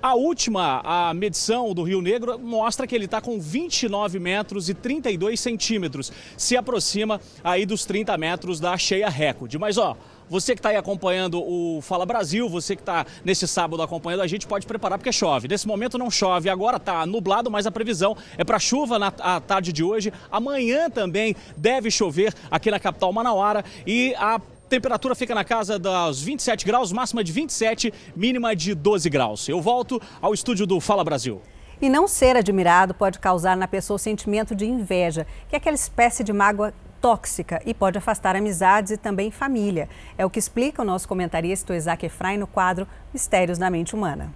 Speaker 25: A última a medição do Rio Negro mostra que ele está com 29 metros e 32 centímetros. Se aproxima aí dos 30 metros da cheia recorde. Mas ó, você que está aí acompanhando o Fala Brasil, você que está nesse sábado acompanhando a gente, pode preparar porque chove. Nesse momento não chove, agora está nublado, mas a previsão é para chuva na tarde de hoje. Amanhã também deve chover aqui na capital Manauara e a temperatura fica na casa dos 27 graus, máxima de 27, mínima de 12 graus. Eu volto ao estúdio do Fala Brasil.
Speaker 2: E não ser admirado pode causar na pessoa o sentimento de inveja, que é aquela espécie de mágoa tóxica e pode afastar amizades e também família. É o que explica o nosso comentarista Isaac Efraim no quadro Mistérios da Mente Humana.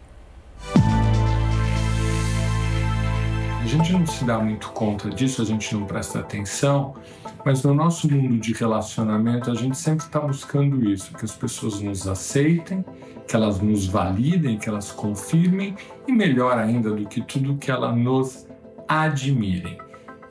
Speaker 26: A gente não se dá muito conta disso, a gente não presta atenção, mas no nosso mundo de relacionamento a gente sempre está buscando isso, que as pessoas nos aceitem, que elas nos validem, que elas confirmem e melhor ainda do que tudo que elas nos admirem.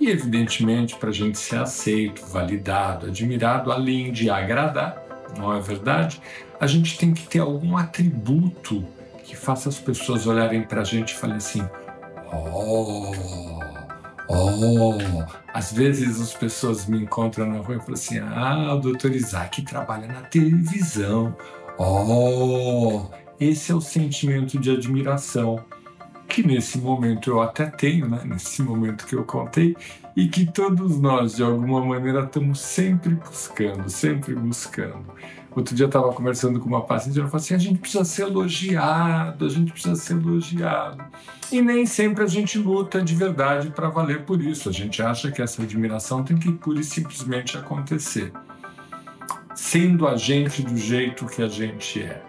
Speaker 26: E, evidentemente, para a gente ser aceito, validado, admirado, além de agradar, não é verdade? A gente tem que ter algum atributo que faça as pessoas olharem para a gente e falem assim: Oh, Oh, às vezes as pessoas me encontram na rua e falam assim: Ah, o doutor Isaac trabalha na televisão. Oh, esse é o sentimento de admiração que nesse momento eu até tenho, né? nesse momento que eu contei, e que todos nós, de alguma maneira, estamos sempre buscando, sempre buscando. Outro dia eu estava conversando com uma paciente e ela falou assim: a gente precisa ser elogiado, a gente precisa ser elogiado. E nem sempre a gente luta de verdade para valer por isso. A gente acha que essa admiração tem que pura e simplesmente acontecer, sendo a gente do jeito que a gente é.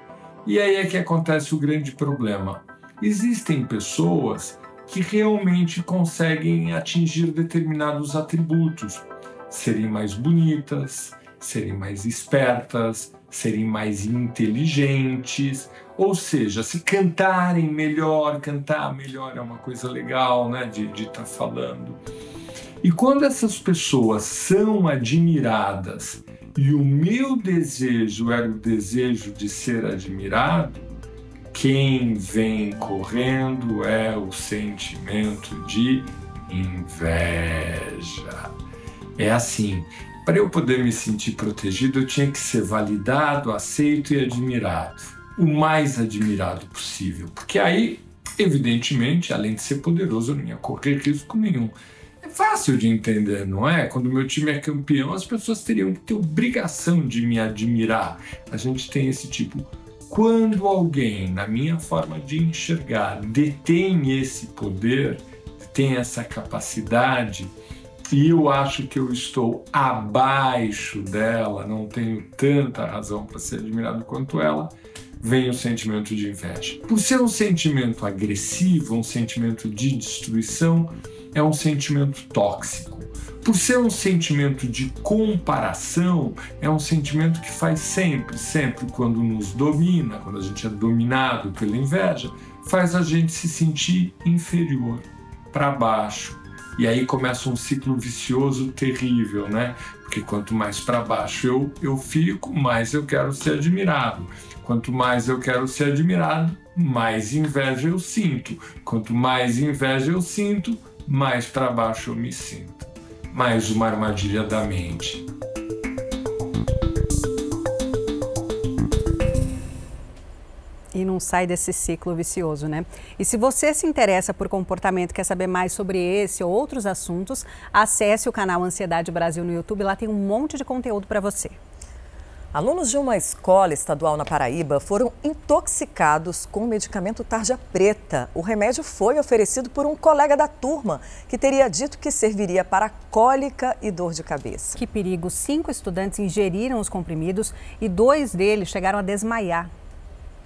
Speaker 26: E aí é que acontece o grande problema. Existem pessoas que realmente conseguem atingir determinados atributos, serem mais bonitas, serem mais espertas, serem mais inteligentes, ou seja, se cantarem melhor, cantar melhor é uma coisa legal, né, de estar tá falando. E quando essas pessoas são admiradas e o meu desejo era o desejo de ser admirado, quem vem correndo é o sentimento de inveja. É assim, para eu poder me sentir protegido, eu tinha que ser validado, aceito e admirado. O mais admirado possível. Porque aí, evidentemente, além de ser poderoso, eu não ia correr risco nenhum. É fácil de entender, não é? Quando meu time é campeão, as pessoas teriam que ter obrigação de me admirar. A gente tem esse tipo. Quando alguém, na minha forma de enxergar, detém esse poder, tem essa capacidade, e eu acho que eu estou abaixo dela, não tenho tanta razão para ser admirado quanto ela, vem o sentimento de inveja. Por ser um sentimento agressivo, um sentimento de destruição, é um sentimento tóxico. Por ser um sentimento de comparação, é um sentimento que faz sempre, sempre quando nos domina, quando a gente é dominado pela inveja, faz a gente se sentir inferior, para baixo, e aí começa um ciclo vicioso terrível, né? Porque quanto mais para baixo eu, eu fico, mais eu quero ser admirado. Quanto mais eu quero ser admirado, mais inveja eu sinto. Quanto mais inveja eu sinto, mais para baixo eu me sinto. Mais uma armadilha da mente.
Speaker 2: e não sai desse ciclo vicioso, né? E se você se interessa por comportamento, quer saber mais sobre esse ou outros assuntos, acesse o canal Ansiedade Brasil no YouTube, lá tem um monte de conteúdo para você.
Speaker 1: Alunos de uma escola estadual na Paraíba foram intoxicados com o medicamento tarja preta. O remédio foi oferecido por um colega da turma, que teria dito que serviria para cólica e dor de cabeça.
Speaker 2: Que perigo! Cinco estudantes ingeriram os comprimidos e dois deles chegaram a desmaiar.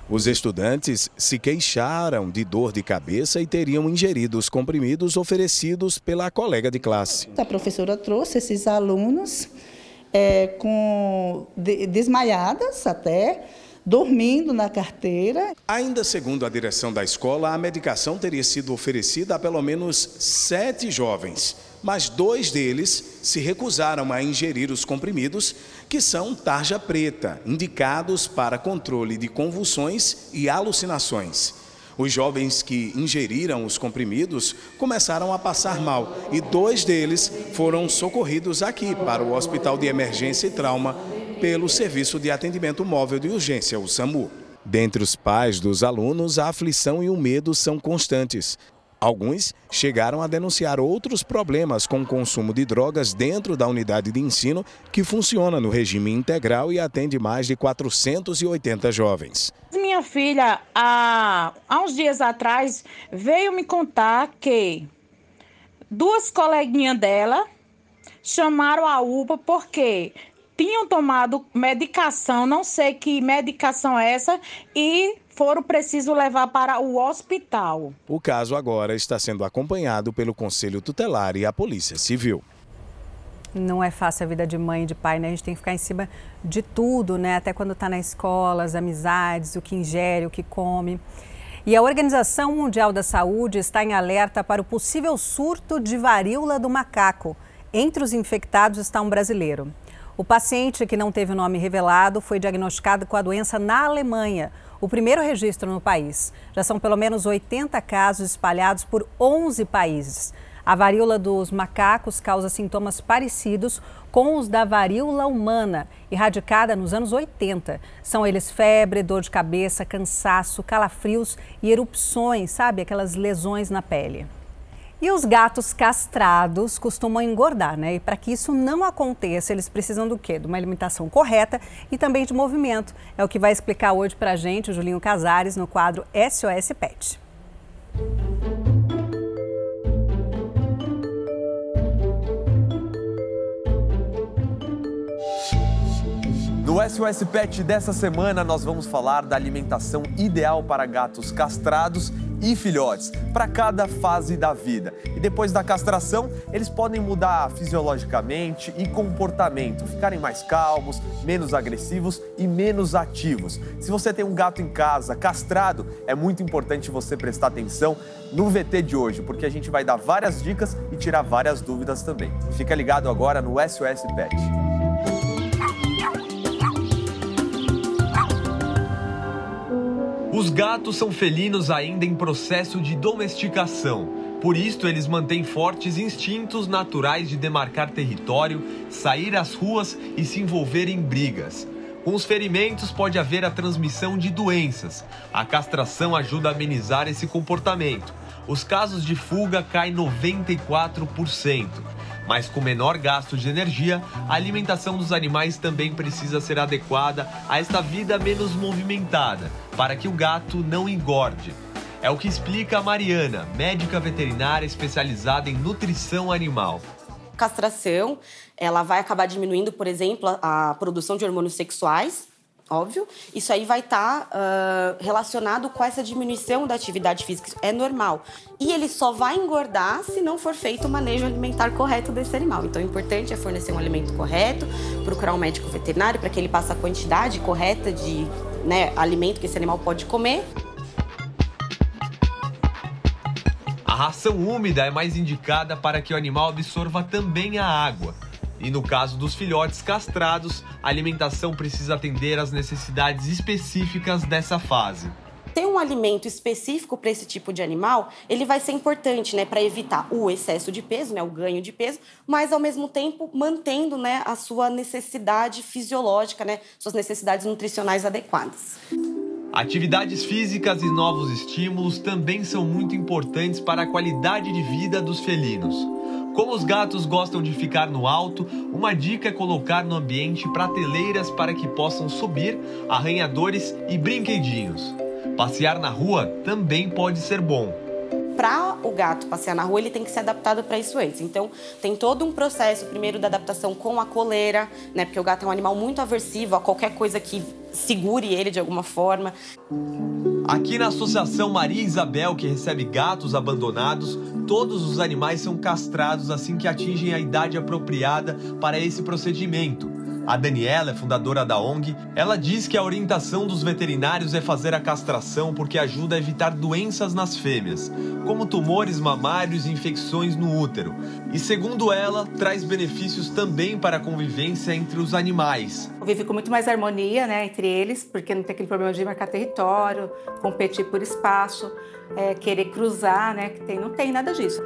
Speaker 27: Os estudantes se queixaram de dor de cabeça e teriam ingerido os comprimidos oferecidos pela colega de classe.
Speaker 28: A professora trouxe esses alunos é, com de, desmaiadas até, dormindo na carteira.
Speaker 27: Ainda segundo a direção da escola, a medicação teria sido oferecida a pelo menos sete jovens mas dois deles se recusaram a ingerir os comprimidos, que são tarja preta, indicados para controle de convulsões e alucinações. Os jovens que ingeriram os comprimidos começaram a passar mal e dois deles foram socorridos aqui para o Hospital de Emergência e Trauma pelo Serviço de Atendimento Móvel de Urgência, o SAMU. Dentre os pais dos alunos, a aflição e o medo são constantes. Alguns chegaram a denunciar outros problemas com o consumo de drogas dentro da unidade de ensino, que funciona no regime integral e atende mais de 480 jovens.
Speaker 29: Minha filha, há, há uns dias atrás, veio me contar que duas coleguinhas dela chamaram a UPA porque tinham tomado medicação, não sei que medicação é essa, e foram precisos levar para o hospital.
Speaker 27: O caso agora está sendo acompanhado pelo Conselho Tutelar e a Polícia Civil.
Speaker 2: Não é fácil a vida de mãe e de pai, né? A gente tem que ficar em cima de tudo, né? Até quando está na escola, as amizades, o que ingere, o que come. E a Organização Mundial da Saúde está em alerta para o possível surto de varíola do macaco. Entre os infectados está um brasileiro. O paciente, que não teve o nome revelado, foi diagnosticado com a doença na Alemanha, o primeiro registro no país. Já são pelo menos 80 casos espalhados por 11 países. A varíola dos macacos causa sintomas parecidos com os da varíola humana, erradicada nos anos 80. São eles febre, dor de cabeça, cansaço, calafrios e erupções, sabe? Aquelas lesões na pele. E os gatos castrados costumam engordar, né? E para que isso não aconteça, eles precisam do quê? De uma alimentação correta e também de movimento. É o que vai explicar hoje para a gente o Julinho Casares no quadro SOS Pet.
Speaker 30: No SOS Pet dessa semana, nós vamos falar da alimentação ideal para gatos castrados e filhotes, para cada fase da vida. E depois da castração, eles podem mudar fisiologicamente e comportamento, ficarem mais calmos, menos agressivos e menos ativos. Se você tem um gato em casa castrado, é muito importante você prestar atenção no VT de hoje, porque a gente vai dar várias dicas e tirar várias dúvidas também. Fica ligado agora no SOS Pet.
Speaker 31: Os gatos são felinos ainda em processo de domesticação. Por isso, eles mantêm fortes instintos naturais de demarcar território, sair às ruas e se envolver em brigas. Com os ferimentos, pode haver a transmissão de doenças. A castração ajuda a amenizar esse comportamento. Os casos de fuga caem 94% mas com menor gasto de energia, a alimentação dos animais também precisa ser adequada a esta vida menos movimentada, para que o gato não engorde. É o que explica a Mariana, médica veterinária especializada em nutrição animal.
Speaker 32: Castração, ela vai acabar diminuindo, por exemplo, a produção de hormônios sexuais, óbvio. Isso aí vai estar tá, uh, relacionado com essa diminuição da atividade física. é normal. E ele só vai engordar se não for feito o manejo alimentar correto desse animal. Então, o importante é fornecer um alimento correto, procurar um médico veterinário para que ele passe a quantidade correta de né, alimento que esse animal pode comer.
Speaker 31: A ração úmida é mais indicada para que o animal absorva também a água. E no caso dos filhotes castrados, a alimentação precisa atender às necessidades específicas dessa fase.
Speaker 32: Ter um alimento específico para esse tipo de animal, ele vai ser importante, né, para evitar o excesso de peso, né, o ganho de peso, mas ao mesmo tempo mantendo, né, a sua necessidade fisiológica, né, suas necessidades nutricionais adequadas.
Speaker 31: Atividades físicas e novos estímulos também são muito importantes para a qualidade de vida dos felinos. Como os gatos gostam de ficar no alto, uma dica é colocar no ambiente prateleiras para que possam subir, arranhadores e brinquedinhos. Passear na rua também pode ser bom.
Speaker 32: Para o gato passear na rua, ele tem que ser adaptado para isso antes. Então, tem todo um processo, primeiro, da adaptação com a coleira, né? Porque o gato é um animal muito aversivo a qualquer coisa que segure ele de alguma forma.
Speaker 31: Aqui na Associação Maria Isabel, que recebe gatos abandonados, todos os animais são castrados assim que atingem a idade apropriada para esse procedimento. A Daniela é fundadora da ONG. Ela diz que a orientação dos veterinários é fazer a castração porque ajuda a evitar doenças nas fêmeas, como tumores mamários e infecções no útero. E segundo ela, traz benefícios também para a convivência entre os animais.
Speaker 33: Vive com muito mais harmonia né, entre eles, porque não tem aquele problema de marcar território, competir por espaço, é, querer cruzar, né? Que tem, não tem nada disso.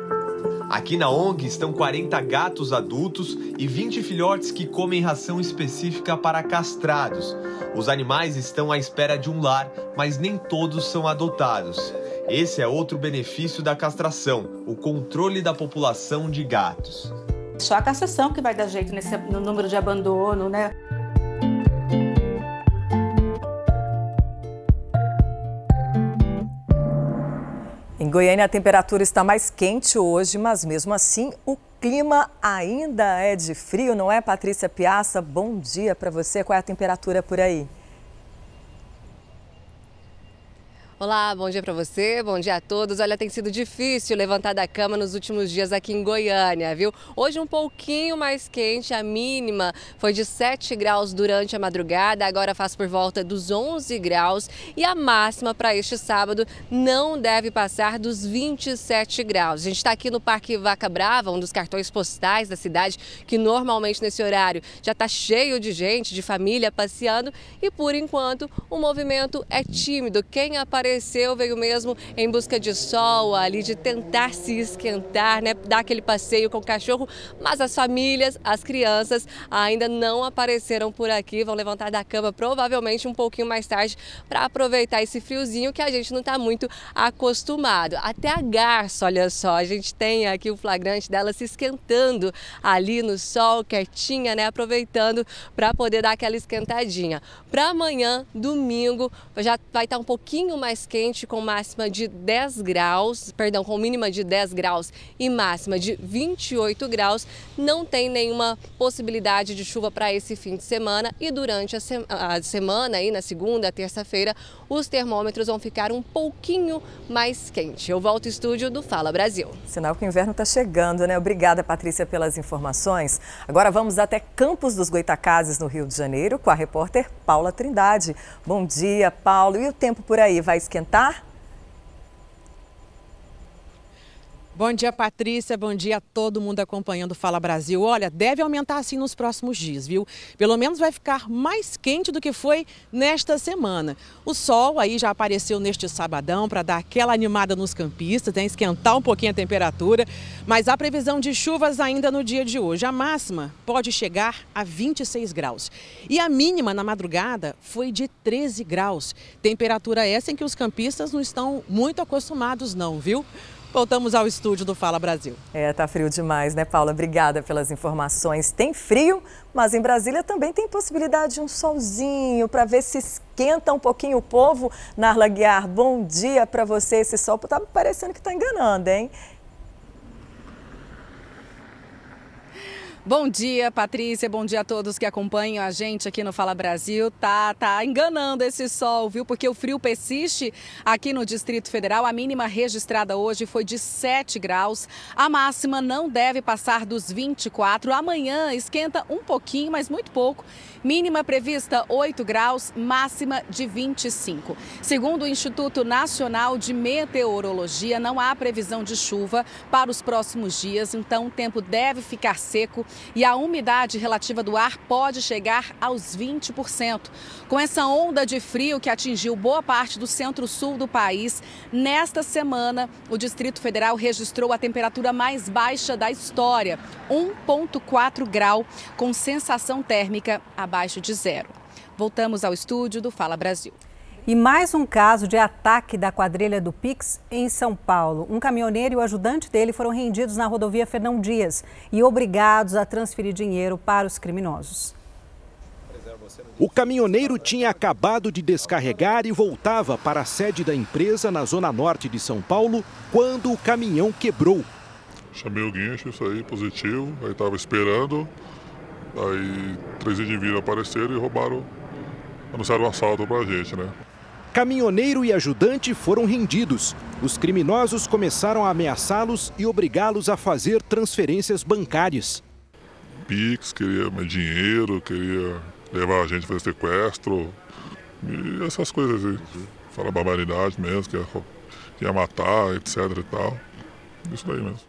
Speaker 31: Aqui na ONG estão 40 gatos adultos e 20 filhotes que comem ração específica para castrados. Os animais estão à espera de um lar, mas nem todos são adotados. Esse é outro benefício da castração, o controle da população de gatos.
Speaker 33: Só a castração que vai dar jeito nesse, no número de abandono, né?
Speaker 1: Em Goiânia, a temperatura está mais quente hoje, mas mesmo assim o clima ainda é de frio, não é, Patrícia Piaça? Bom dia para você. Qual é a temperatura por aí?
Speaker 34: Olá, bom dia para você, bom dia a todos. Olha, tem sido difícil levantar da cama nos últimos dias aqui em Goiânia, viu? Hoje um pouquinho mais quente, a mínima foi de 7 graus durante a madrugada, agora faz por volta dos 11 graus e a máxima para este sábado não deve passar dos 27 graus. A gente está aqui no Parque Vaca Brava, um dos cartões postais da cidade, que normalmente nesse horário já está cheio de gente, de família passeando e por enquanto o movimento é tímido. Quem apareceu apareceu, veio mesmo em busca de sol, ali de tentar se esquentar, né, dar aquele passeio com o cachorro, mas as famílias, as crianças ainda não apareceram por aqui, vão levantar da cama provavelmente um pouquinho mais tarde para aproveitar esse friozinho que a gente não está muito acostumado. Até a garça, olha só, a gente tem aqui o flagrante dela se esquentando ali no sol, quietinha, né, aproveitando para poder dar aquela esquentadinha. Para amanhã, domingo, já vai estar tá um pouquinho mais quente com máxima de 10 graus, perdão, com mínima de 10 graus e máxima de 28 graus. Não tem nenhuma possibilidade de chuva para esse fim de semana e durante a, se a semana aí na segunda, terça-feira, os termômetros vão ficar um pouquinho mais quente. Eu volto ao estúdio do Fala Brasil.
Speaker 1: Sinal que o inverno está chegando, né? Obrigada, Patrícia, pelas informações. Agora vamos até Campos dos Goitacazes, no Rio de Janeiro, com a repórter Paula Trindade. Bom dia, Paulo. E o tempo por aí vai? esquentar?
Speaker 35: Bom dia, Patrícia. Bom dia a todo mundo acompanhando Fala Brasil. Olha, deve aumentar assim nos próximos dias, viu? Pelo menos vai ficar mais quente do que foi nesta semana. O sol aí já apareceu neste sabadão para dar aquela animada nos campistas, né? esquentar um pouquinho a temperatura, mas há previsão de chuvas ainda no dia de hoje. A máxima pode chegar a 26 graus. E a mínima na madrugada foi de 13 graus. Temperatura essa em que os campistas não estão muito acostumados não, viu? Voltamos ao estúdio do Fala Brasil.
Speaker 1: É, tá frio demais, né, Paula? Obrigada pelas informações. Tem frio, mas em Brasília também tem possibilidade de um solzinho para ver se esquenta um pouquinho o povo. Narla Guiar, bom dia para você. Esse sol tá parecendo que tá enganando, hein?
Speaker 35: Bom dia, Patrícia. Bom dia a todos que acompanham a gente aqui no Fala Brasil. Tá, tá enganando esse sol, viu? Porque o frio persiste aqui no Distrito Federal. A mínima registrada hoje foi de 7 graus. A máxima não deve passar dos 24. Amanhã esquenta um pouquinho, mas muito pouco. Mínima prevista 8 graus, máxima de 25. Segundo o Instituto Nacional de Meteorologia, não há previsão de chuva para os próximos dias, então o tempo deve ficar seco e a umidade relativa do ar pode chegar aos 20%. Com essa onda de frio que atingiu boa parte do centro-sul do país, nesta semana o Distrito Federal registrou a temperatura mais baixa da história, 1,4 grau, com sensação térmica abaixo de zero. Voltamos ao estúdio do Fala Brasil.
Speaker 2: E mais um caso de ataque da quadrilha do Pix em São Paulo. Um caminhoneiro e o ajudante dele foram rendidos na rodovia Fernão Dias e obrigados a transferir dinheiro para os criminosos.
Speaker 36: O caminhoneiro tinha acabado de descarregar e voltava para a sede da empresa na zona norte de São Paulo quando o caminhão quebrou.
Speaker 37: Chamei o guincho, isso aí, positivo. Aí estava esperando. Aí três indivíduos apareceram e roubaram, anunciaram o um assalto para a gente, né?
Speaker 36: Caminhoneiro e ajudante foram rendidos. Os criminosos começaram a ameaçá-los e obrigá-los a fazer transferências bancárias.
Speaker 37: Pix, queria mais dinheiro, queria levar a gente para sequestro e essas coisas aí. Fala barbaridade mesmo, que ia, que ia matar, etc e tal. Isso daí mesmo.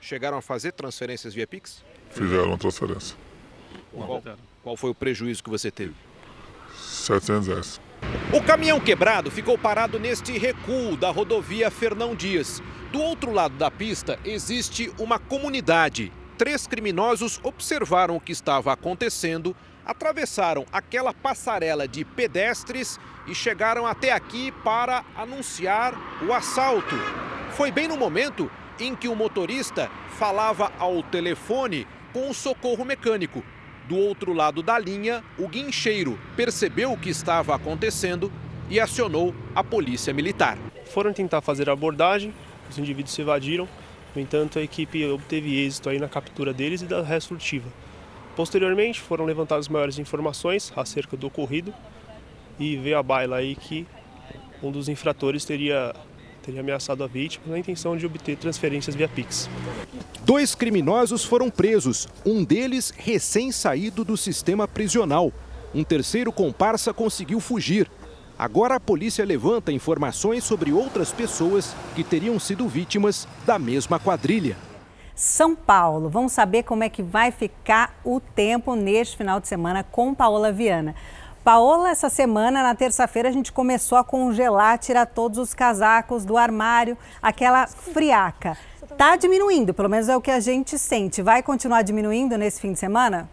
Speaker 36: Chegaram a fazer transferências via Pix?
Speaker 37: Fizeram uma transferência.
Speaker 36: Qual, qual foi o prejuízo que você teve?
Speaker 37: 700 reais.
Speaker 36: O caminhão quebrado ficou parado neste recuo da rodovia Fernão Dias. Do outro lado da pista existe uma comunidade. Três criminosos observaram o que estava acontecendo, atravessaram aquela passarela de pedestres e chegaram até aqui para anunciar o assalto. Foi bem no momento em que o motorista falava ao telefone com o socorro mecânico. Do outro lado da linha, o guincheiro percebeu o que estava acontecendo e acionou a polícia militar.
Speaker 38: Foram tentar fazer a abordagem, os indivíduos se evadiram, no entanto, a equipe obteve êxito aí na captura deles e da furtiva. Posteriormente, foram levantadas maiores informações acerca do ocorrido e veio a baila aí que um dos infratores teria teria ameaçado a vítima na intenção de obter transferências via Pix.
Speaker 36: Dois criminosos foram presos, um deles recém-saído do sistema prisional. Um terceiro comparsa conseguiu fugir. Agora a polícia levanta informações sobre outras pessoas que teriam sido vítimas da mesma quadrilha.
Speaker 2: São Paulo, vamos saber como é que vai ficar o tempo neste final de semana com Paola Viana. Paola, essa semana, na terça-feira, a gente começou a congelar, tirar todos os casacos do armário, aquela friaca. Tá diminuindo, pelo menos é o que a gente sente. Vai continuar diminuindo nesse fim de semana?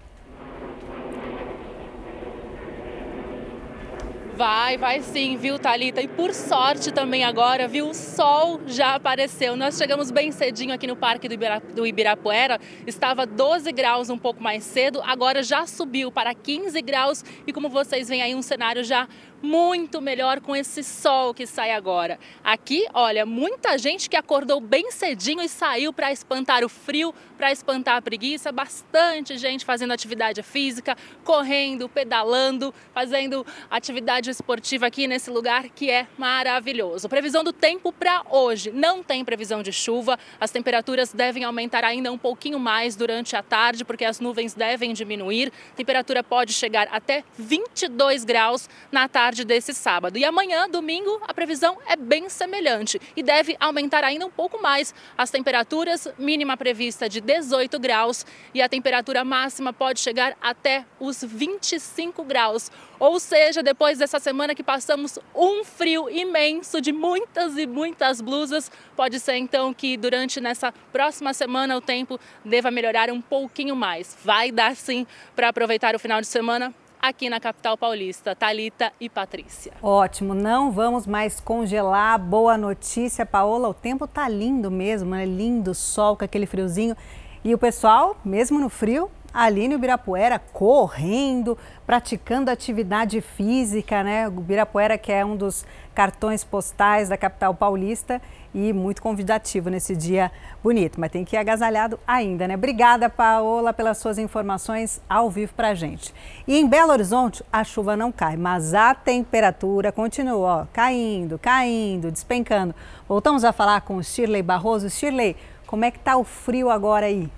Speaker 3: Vai, vai sim, viu, Talita? E por sorte também agora, viu, o sol já apareceu. Nós chegamos bem cedinho aqui no Parque do Ibirapuera, estava 12 graus um pouco mais cedo, agora já subiu para 15 graus e como vocês veem aí um cenário já muito melhor com esse sol que sai agora. Aqui, olha, muita gente que acordou bem cedinho e saiu para espantar o frio, para espantar a preguiça, bastante gente fazendo atividade física, correndo, pedalando, fazendo atividade esportiva aqui nesse lugar que é maravilhoso. Previsão do tempo para hoje: não tem previsão de chuva, as temperaturas devem aumentar ainda um pouquinho mais durante a tarde, porque as nuvens devem diminuir. A temperatura pode chegar até 22 graus na tarde tarde desse sábado. E amanhã, domingo, a previsão é bem semelhante e deve aumentar ainda um pouco mais as temperaturas, mínima prevista de 18 graus e a temperatura máxima pode chegar até os 25 graus. Ou seja, depois dessa semana que passamos um frio imenso de muitas e muitas blusas, pode ser então que durante nessa próxima semana o tempo deva melhorar um pouquinho mais. Vai dar sim para aproveitar o final de semana aqui na capital paulista. Talita e Patrícia.
Speaker 2: Ótimo, não vamos mais congelar. Boa notícia, Paola. O tempo tá lindo mesmo, é lindo, sol com aquele friozinho. E o pessoal, mesmo no frio, ali no Ibirapuera, correndo, praticando atividade física, né? O Ibirapuera, que é um dos cartões postais da capital paulista e muito convidativo nesse dia bonito, mas tem que ir agasalhado ainda, né? Obrigada, Paola, pelas suas informações ao vivo pra gente. E em Belo Horizonte, a chuva não cai, mas a temperatura continua ó, caindo, caindo, despencando. Voltamos a falar com o Shirley Barroso. Shirley, como é que tá o frio agora aí?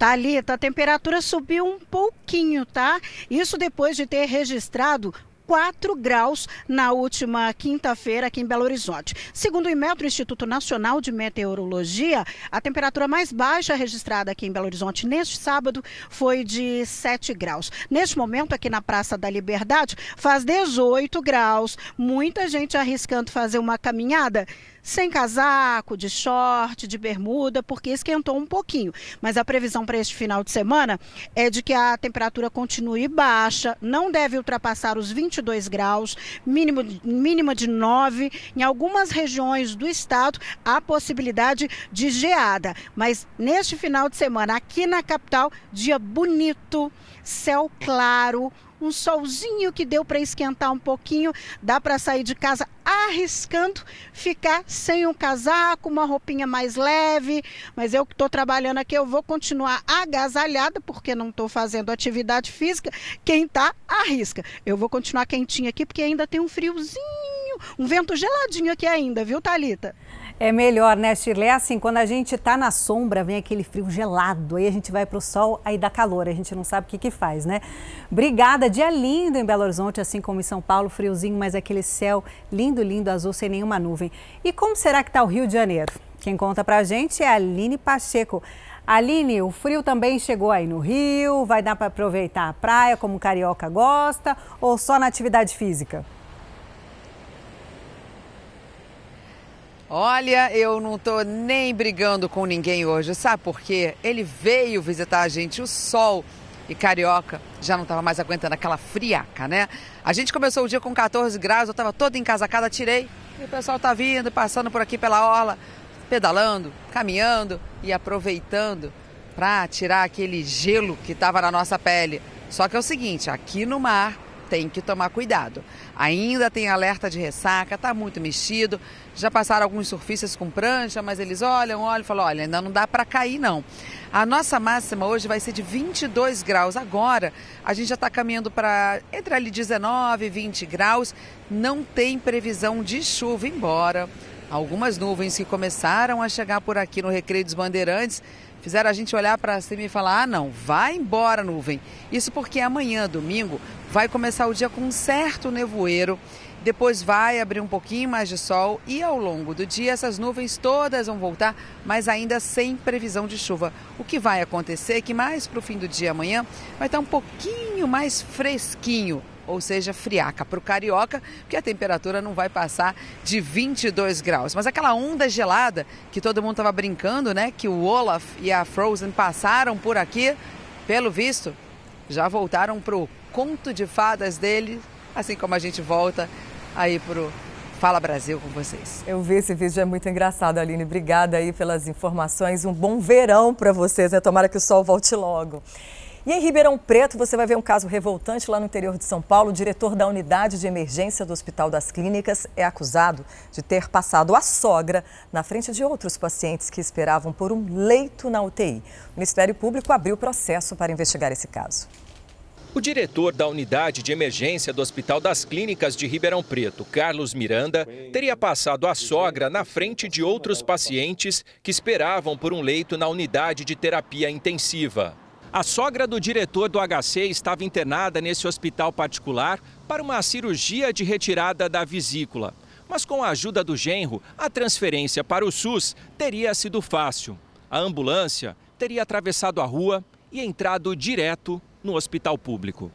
Speaker 39: Thalita, a temperatura subiu um pouquinho, tá? Isso depois de ter registrado 4 graus na última quinta-feira aqui em Belo Horizonte. Segundo o Imetro, Instituto Nacional de Meteorologia, a temperatura mais baixa registrada aqui em Belo Horizonte neste sábado foi de 7 graus. Neste momento, aqui na Praça da Liberdade, faz 18 graus. Muita gente arriscando fazer uma caminhada sem casaco, de short, de bermuda, porque esquentou um pouquinho. Mas a previsão para este final de semana é de que a temperatura continue baixa, não deve ultrapassar os 22 graus, mínimo, mínima de 9. Em algumas regiões do estado, há possibilidade de geada. Mas neste final de semana, aqui na capital, dia bonito, céu claro um solzinho que deu para esquentar um pouquinho, dá para sair de casa arriscando ficar sem um casaco, uma roupinha mais leve, mas eu que estou trabalhando aqui, eu vou continuar agasalhada, porque não estou fazendo atividade física. Quem está, arrisca. Eu vou continuar quentinha aqui, porque ainda tem um friozinho, um vento geladinho aqui ainda, viu, Talita?
Speaker 2: É melhor, né, Shirley? É assim, quando a gente está na sombra, vem aquele frio gelado, aí a gente vai para o sol, aí dá calor, a gente não sabe o que, que faz, né? Obrigada, dia lindo em Belo Horizonte, assim como em São Paulo, friozinho, mas aquele céu lindo, lindo, azul, sem nenhuma nuvem. E como será que está o Rio de Janeiro? Quem conta pra gente é a Aline Pacheco. Aline, o frio também chegou aí no Rio, vai dar para aproveitar a praia como o carioca gosta ou só na atividade física?
Speaker 19: Olha, eu não tô nem brigando com ninguém hoje, sabe por quê? Ele veio visitar a gente, o sol e carioca já não estava mais aguentando aquela friaca, né? A gente começou o dia com 14 graus, eu estava toda encasacada, tirei. E o pessoal tá vindo, passando por aqui pela orla, pedalando, caminhando e aproveitando para tirar aquele gelo que estava na nossa pele. Só que é o seguinte, aqui no mar tem que tomar cuidado. Ainda tem alerta de ressaca, está muito mexido. Já passaram alguns surfistas com prancha, mas eles olham, olham e falam: olha, ainda não dá para cair não. A nossa máxima hoje vai ser de 22 graus. Agora a gente já está caminhando para entre ali 19 e 20 graus. Não tem previsão de chuva, embora algumas nuvens que começaram a chegar por aqui no Recreio dos Bandeirantes fizeram a gente olhar para cima e falar: ah, não, vai embora nuvem. Isso porque amanhã, domingo, vai começar o dia com um certo nevoeiro depois vai abrir um pouquinho mais de sol e ao longo do dia essas nuvens todas vão voltar, mas ainda sem previsão de chuva. O que vai acontecer é que mais para o fim do dia amanhã vai estar um pouquinho mais fresquinho, ou seja, friaca para o carioca, porque a temperatura não vai passar de 22 graus. Mas aquela onda gelada que todo mundo estava brincando, né? Que o Olaf e a Frozen passaram por aqui, pelo visto, já voltaram para o conto de fadas dele, assim como a gente volta aí pro Fala Brasil com vocês.
Speaker 1: Eu vi esse vídeo, é muito engraçado, Aline. Obrigada aí pelas informações. Um bom verão para vocês, né? Tomara que o sol volte logo. E em Ribeirão Preto, você vai ver um caso revoltante lá no interior de São Paulo. O diretor da unidade de emergência do Hospital das Clínicas é acusado de ter passado a sogra na frente de outros pacientes que esperavam por um leito na UTI. O Ministério Público abriu processo para investigar esse caso.
Speaker 40: O diretor da unidade de emergência do Hospital das Clínicas de Ribeirão Preto, Carlos Miranda, teria passado a sogra na frente de outros pacientes que esperavam por um leito na unidade de terapia intensiva. A sogra do diretor do HC estava internada nesse hospital particular para uma cirurgia de retirada da vesícula. Mas com a ajuda do genro, a transferência para o SUS teria sido fácil. A ambulância teria atravessado a rua e entrado direto no hospital público.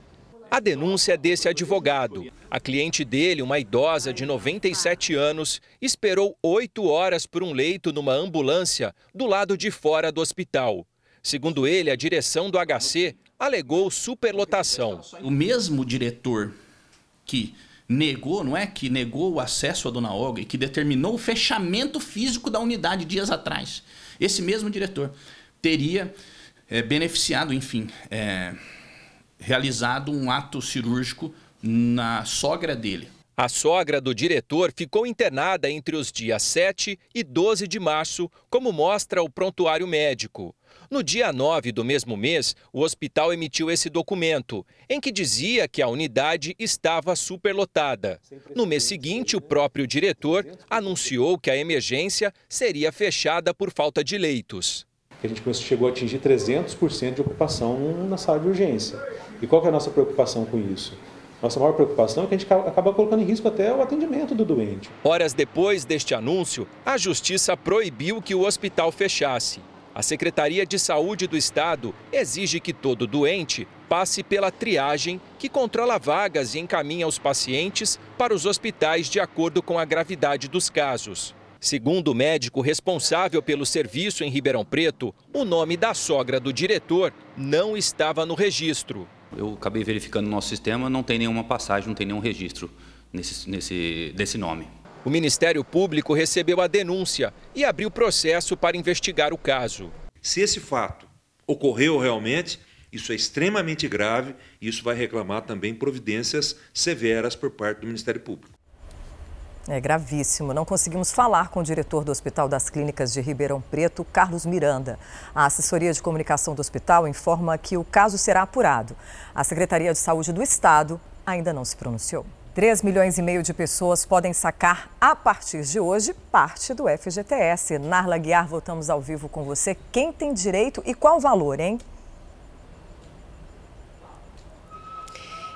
Speaker 40: A denúncia é desse advogado. A cliente dele, uma idosa de 97 anos, esperou oito horas por um leito numa ambulância do lado de fora do hospital. Segundo ele, a direção do HC alegou superlotação.
Speaker 41: O mesmo diretor que negou, não é? Que negou o acesso à dona Olga e que determinou o fechamento físico da unidade dias atrás. Esse mesmo diretor teria é, beneficiado, enfim, é, realizado um ato cirúrgico na sogra dele.
Speaker 40: A sogra do diretor ficou internada entre os dias 7 e 12 de março, como mostra o prontuário médico. No dia 9 do mesmo mês, o hospital emitiu esse documento, em que dizia que a unidade estava superlotada. No mês seguinte, o próprio diretor anunciou que a emergência seria fechada por falta de leitos.
Speaker 42: A gente chegou a atingir 300% de ocupação na sala de urgência. E qual é a nossa preocupação com isso? Nossa maior preocupação é que a gente acaba colocando em risco até o atendimento do doente.
Speaker 40: Horas depois deste anúncio, a Justiça proibiu que o hospital fechasse. A Secretaria de Saúde do Estado exige que todo doente passe pela triagem que controla vagas e encaminha os pacientes para os hospitais de acordo com a gravidade dos casos. Segundo o médico responsável pelo serviço em Ribeirão Preto, o nome da sogra do diretor não estava no registro.
Speaker 43: Eu acabei verificando no nosso sistema, não tem nenhuma passagem, não tem nenhum registro nesse, nesse, desse nome.
Speaker 40: O Ministério Público recebeu a denúncia e abriu processo para investigar o caso.
Speaker 15: Se esse fato ocorreu realmente, isso é extremamente grave e isso vai reclamar também providências severas por parte do Ministério Público.
Speaker 1: É gravíssimo. Não conseguimos falar com o diretor do Hospital das Clínicas de Ribeirão Preto, Carlos Miranda. A assessoria de comunicação do hospital informa que o caso será apurado. A Secretaria de Saúde do Estado ainda não se pronunciou. 3 milhões e meio de pessoas podem sacar a partir de hoje parte do FGTS. Narla Guiar, voltamos ao vivo com você. Quem tem direito e qual valor, hein?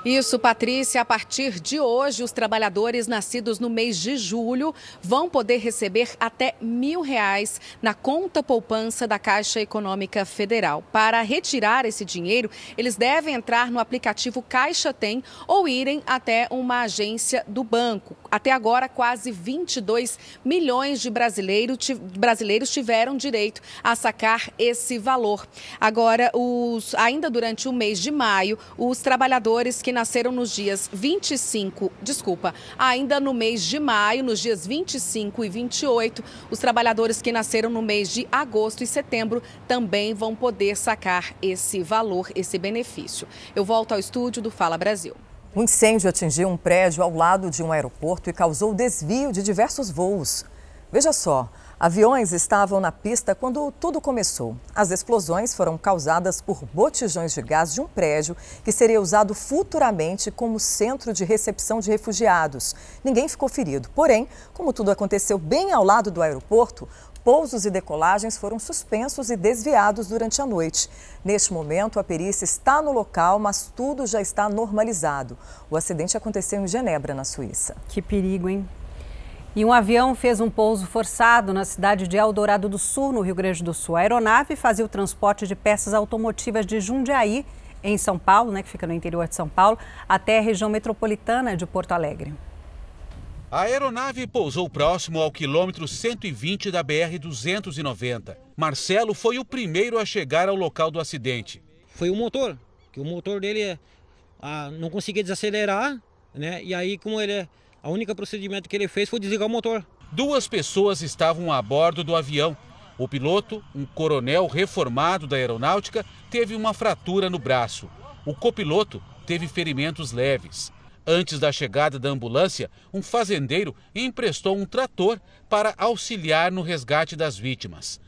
Speaker 35: Isso, Patrícia. A partir de hoje, os trabalhadores nascidos no mês de julho vão poder receber até mil reais na conta poupança da Caixa Econômica Federal. Para retirar esse dinheiro, eles devem entrar no aplicativo Caixa Tem ou irem até uma agência do banco. Até agora, quase 22 milhões de brasileiros tiveram direito a sacar esse valor. Agora, os, ainda durante o mês de maio, os trabalhadores que nasceram nos dias 25, desculpa, ainda no mês de maio, nos dias 25 e 28, os trabalhadores que nasceram no mês de agosto e setembro também vão poder sacar esse valor, esse benefício. Eu volto ao estúdio do Fala Brasil.
Speaker 1: Um incêndio atingiu um prédio ao lado de um aeroporto e causou desvio de diversos voos. Veja só, Aviões estavam na pista quando tudo começou. As explosões foram causadas por botijões de gás de um prédio que seria usado futuramente como centro de recepção de refugiados. Ninguém ficou ferido. Porém, como tudo aconteceu bem ao lado do aeroporto, pousos e decolagens foram suspensos e desviados durante a noite. Neste momento, a perícia está no local, mas tudo já está normalizado. O acidente aconteceu em Genebra, na Suíça.
Speaker 2: Que perigo, hein? E um avião fez um pouso forçado na cidade de Eldorado do Sul, no Rio Grande do Sul. A aeronave fazia o transporte de peças automotivas de Jundiaí, em São Paulo, né, que fica no interior de São Paulo, até a região metropolitana de Porto Alegre.
Speaker 44: A aeronave pousou próximo ao quilômetro 120 da BR-290. Marcelo foi o primeiro a chegar ao local do acidente.
Speaker 45: Foi o motor, que o motor dele ah, não conseguia desacelerar, né? E aí, como ele, a única procedimento que ele fez foi desligar o motor.
Speaker 44: Duas pessoas estavam a bordo do avião. O piloto, um coronel reformado da aeronáutica, teve uma fratura no braço. O copiloto teve ferimentos leves. Antes da chegada da ambulância, um fazendeiro emprestou um trator para auxiliar no resgate das vítimas.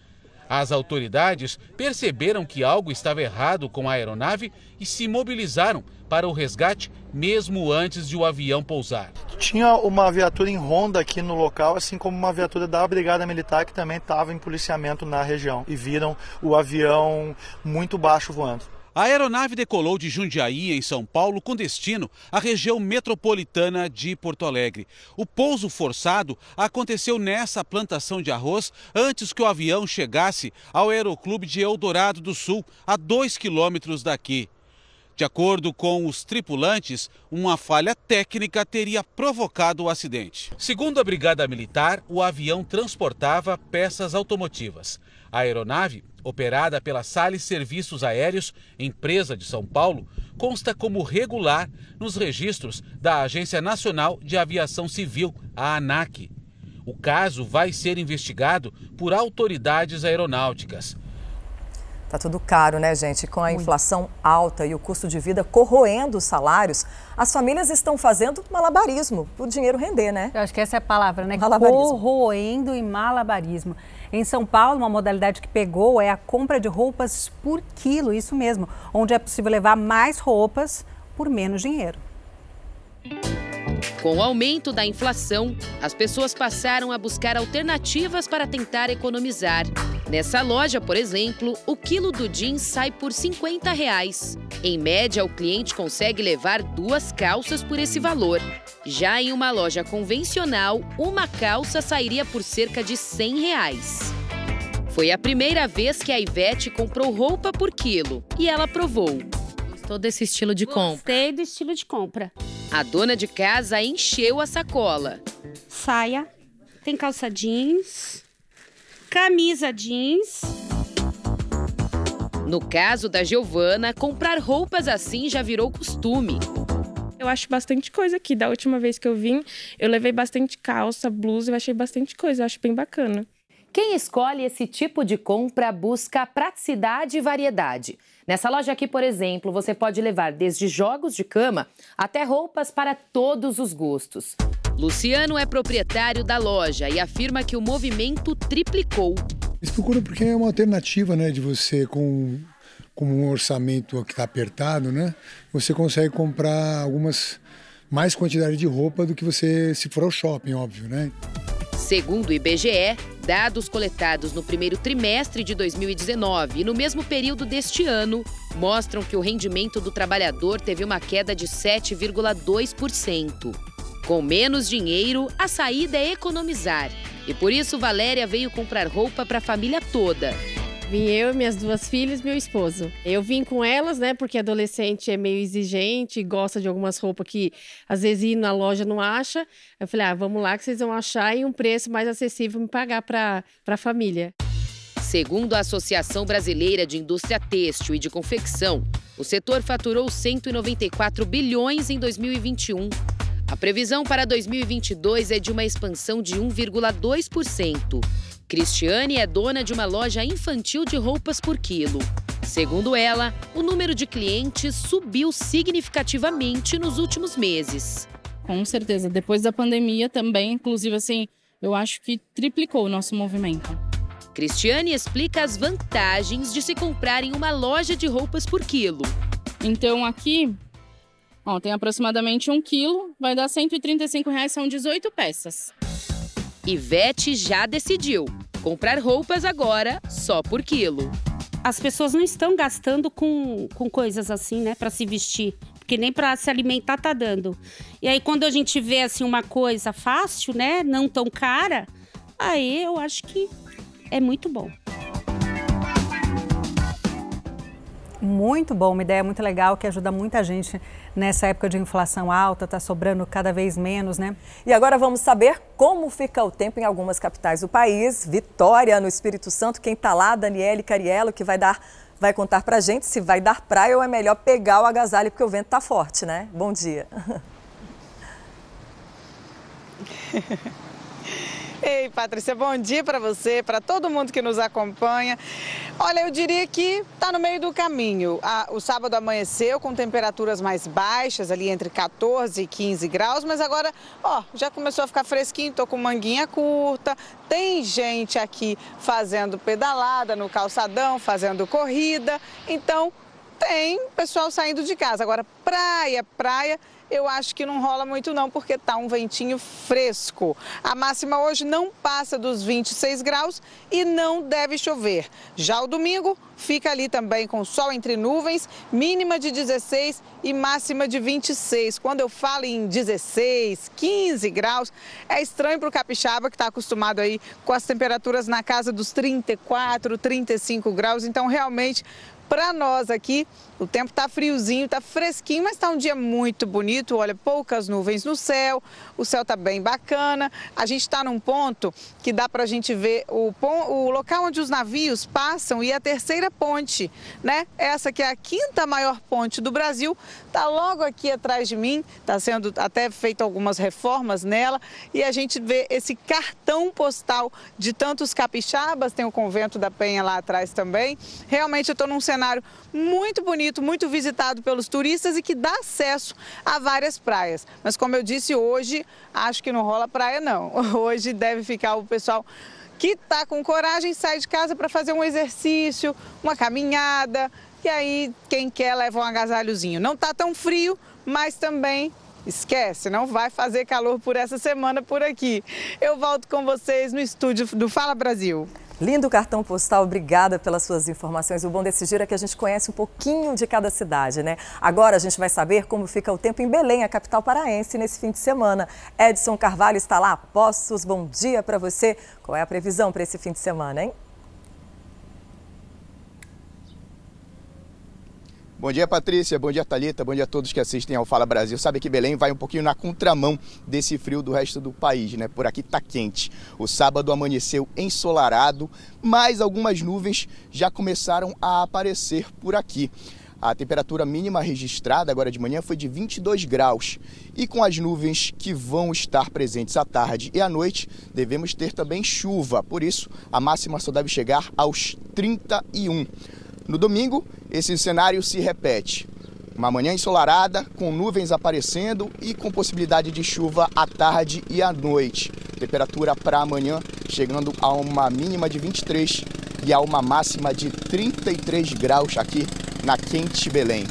Speaker 44: As autoridades perceberam que algo estava errado com a aeronave e se mobilizaram para o resgate mesmo antes de o avião pousar.
Speaker 46: Tinha uma viatura em ronda aqui no local, assim como uma viatura da Brigada Militar que também estava em policiamento na região e viram o avião muito baixo voando.
Speaker 44: A aeronave decolou de Jundiaí, em São Paulo, com destino à região metropolitana de Porto Alegre. O pouso forçado aconteceu nessa plantação de arroz antes que o avião chegasse ao Aeroclube de Eldorado do Sul, a dois quilômetros daqui. De acordo com os tripulantes, uma falha técnica teria provocado o acidente. Segundo a Brigada Militar, o avião transportava peças automotivas. A aeronave, operada pela Sales Serviços Aéreos, empresa de São Paulo, consta como regular nos registros da Agência Nacional de Aviação Civil, a ANAC. O caso vai ser investigado por autoridades aeronáuticas.
Speaker 1: Tá tudo caro, né, gente? Com a inflação alta e o custo de vida corroendo os salários, as famílias estão fazendo malabarismo para o dinheiro render, né?
Speaker 2: Eu acho que essa é a palavra, né? Corroendo e malabarismo. Em São Paulo, uma modalidade que pegou é a compra de roupas por quilo, isso mesmo, onde é possível levar mais roupas por menos dinheiro.
Speaker 47: Com o aumento da inflação, as pessoas passaram a buscar alternativas para tentar economizar. Nessa loja, por exemplo, o quilo do jeans sai por 50 reais. Em média, o cliente consegue levar duas calças por esse valor. Já em uma loja convencional, uma calça sairia por cerca de 100 reais. Foi a primeira vez que a Ivete comprou roupa por quilo e ela provou.
Speaker 48: Gostou desse estilo de compra?
Speaker 49: Gostei do estilo de compra.
Speaker 47: A dona de casa encheu a sacola.
Speaker 49: Saia, tem calça jeans, camisa jeans.
Speaker 47: No caso da Giovana, comprar roupas assim já virou costume.
Speaker 50: Eu acho bastante coisa aqui. Da última vez que eu vim, eu levei bastante calça, blusa, eu achei bastante coisa, eu acho bem bacana.
Speaker 47: Quem escolhe esse tipo de compra busca praticidade e variedade. Nessa loja aqui, por exemplo, você pode levar desde jogos de cama até roupas para todos os gostos. Luciano é proprietário da loja e afirma que o movimento triplicou.
Speaker 51: Eles procuram porque é uma alternativa, né, de você com com um orçamento que está apertado, né? Você consegue comprar algumas mais quantidade de roupa do que você se for ao shopping, óbvio, né?
Speaker 47: Segundo o IBGE, dados coletados no primeiro trimestre de 2019 e no mesmo período deste ano mostram que o rendimento do trabalhador teve uma queda de 7,2%. Com menos dinheiro, a saída é economizar. E por isso Valéria veio comprar roupa para a família toda.
Speaker 49: Vim eu, minhas duas filhas e meu esposo. Eu vim com elas, né? Porque adolescente é meio exigente, gosta de algumas roupas que às vezes ir na loja não acha. Eu falei, ah, vamos lá que vocês vão achar e um preço mais acessível me pagar para a família.
Speaker 47: Segundo a Associação Brasileira de Indústria Têxtil e de Confecção, o setor faturou 194 bilhões em 2021. A previsão para 2022 é de uma expansão de 1,2%. Cristiane é dona de uma loja infantil de roupas por quilo. Segundo ela, o número de clientes subiu significativamente nos últimos meses.
Speaker 50: Com certeza, depois da pandemia também, inclusive assim, eu acho que triplicou o nosso movimento.
Speaker 47: Cristiane explica as vantagens de se comprar em uma loja de roupas por quilo.
Speaker 50: Então aqui, ó, tem aproximadamente um quilo, vai dar 135 reais, são 18 peças.
Speaker 47: Ivete já decidiu. Comprar roupas agora só por quilo.
Speaker 52: As pessoas não estão gastando com, com coisas assim, né, para se vestir, porque nem para se alimentar tá dando. E aí quando a gente vê assim uma coisa fácil, né, não tão cara, aí eu acho que é muito bom.
Speaker 2: Muito bom, uma ideia muito legal que ajuda muita gente nessa época de inflação alta, está sobrando cada vez menos, né?
Speaker 1: E agora vamos saber como fica o tempo em algumas capitais do país. Vitória, no Espírito Santo, quem está lá, Daniele Cariello, que vai dar vai contar pra gente se vai dar praia ou é melhor pegar o agasalho porque o vento tá forte, né? Bom dia. (laughs)
Speaker 53: Ei, Patrícia, bom dia para você, para todo mundo que nos acompanha. Olha, eu diria que está no meio do caminho. o sábado amanheceu com temperaturas mais baixas, ali entre 14 e 15 graus, mas agora, ó, já começou a ficar fresquinho, tô com manguinha curta. Tem gente aqui fazendo pedalada no calçadão, fazendo corrida. Então, tem pessoal saindo de casa. Agora, praia, praia eu acho que não rola muito não, porque tá um ventinho fresco. A máxima hoje não passa dos 26 graus e não deve chover. Já o domingo fica ali também com sol entre nuvens, mínima de 16 e máxima de 26. Quando eu falo em 16, 15 graus, é estranho para o capixaba que está acostumado aí com as temperaturas na casa dos 34, 35 graus. Então, realmente, para nós aqui, o tempo está friozinho, está fresquinho, mas está um dia muito bonito. Olha, poucas nuvens no céu, o céu está bem bacana. A gente está num ponto que dá para a gente ver o, o local onde os navios passam e a terceira ponte, né? Essa que é a quinta maior ponte do Brasil, está logo aqui atrás de mim. Está sendo até feito algumas reformas nela e a gente vê esse cartão postal de tantos capixabas. Tem o convento da Penha lá atrás também. Realmente eu estou num cenário muito bonito, muito visitado pelos turistas e que dá acesso a várias praias. Mas como eu disse hoje, acho que não rola praia não. (laughs) Hoje deve ficar o pessoal que está com coragem sai de casa para fazer um exercício, uma caminhada. E aí, quem quer leva um agasalhozinho. Não está tão frio, mas também esquece, não vai fazer calor por essa semana por aqui. Eu volto com vocês no estúdio do Fala Brasil.
Speaker 1: Lindo cartão postal, obrigada pelas suas informações. O bom desse giro é que a gente conhece um pouquinho de cada cidade, né? Agora a gente vai saber como fica o tempo em Belém, a capital paraense, nesse fim de semana. Edson Carvalho está lá. Poços, bom dia para você. Qual é a previsão para esse fim de semana, hein?
Speaker 12: Bom dia, Patrícia. Bom dia, Talita. Bom dia a todos que assistem ao Fala Brasil. Sabe que Belém vai um pouquinho na contramão desse frio do resto do país, né? Por aqui tá quente. O sábado amanheceu ensolarado, mas algumas nuvens já começaram a aparecer por aqui. A temperatura mínima registrada agora de manhã foi de 22 graus. E com as nuvens que vão estar presentes à tarde e à noite, devemos ter também chuva. Por isso, a máxima só deve chegar aos 31. No domingo, esse cenário se repete. Uma manhã ensolarada, com nuvens aparecendo e com possibilidade de chuva à tarde e à noite. Temperatura para amanhã chegando a uma mínima de 23 e a uma máxima de 33 graus aqui na Quente Belém.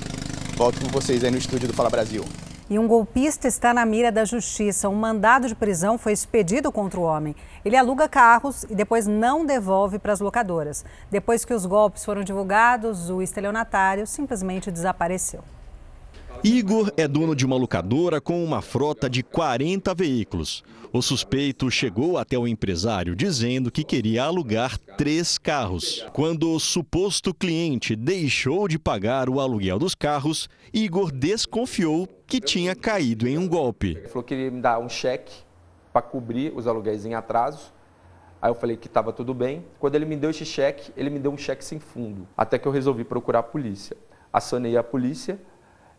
Speaker 12: Volto com vocês aí no estúdio do Fala Brasil.
Speaker 2: E um golpista está na mira da justiça. Um mandado de prisão foi expedido contra o homem. Ele aluga carros e depois não devolve para as locadoras. Depois que os golpes foram divulgados, o estelionatário simplesmente desapareceu.
Speaker 4: Igor é dono de uma locadora com uma frota de 40 veículos. O suspeito chegou até o empresário dizendo que queria alugar três carros. Quando o suposto cliente deixou de pagar o aluguel dos carros, Igor desconfiou que tinha caído em um golpe.
Speaker 41: Ele falou que ia me dar um cheque para cobrir os aluguéis em atraso. Aí eu falei que estava tudo bem. Quando ele me deu esse cheque, ele me deu um cheque sem fundo. Até que eu resolvi procurar a polícia. Acionei a polícia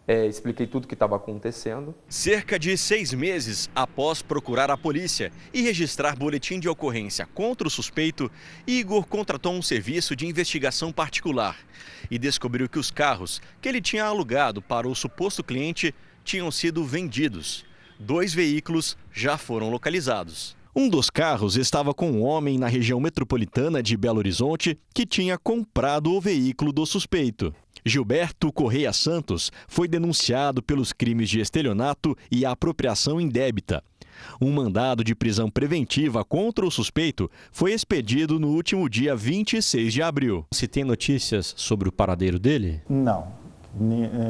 Speaker 41: é, expliquei tudo o que estava acontecendo.
Speaker 4: Cerca de seis meses após procurar a polícia e registrar boletim de ocorrência contra o suspeito, Igor contratou um serviço de investigação particular e descobriu que os carros que ele tinha alugado para o suposto cliente tinham sido vendidos. Dois veículos já foram localizados. Um dos carros estava com um homem na região metropolitana de Belo Horizonte que tinha comprado o veículo do suspeito. Gilberto Correia Santos foi denunciado pelos crimes de estelionato e apropriação indébita. Um mandado de prisão preventiva contra o suspeito foi expedido no último dia 26 de abril.
Speaker 54: Se tem notícias sobre o paradeiro dele?
Speaker 55: Não.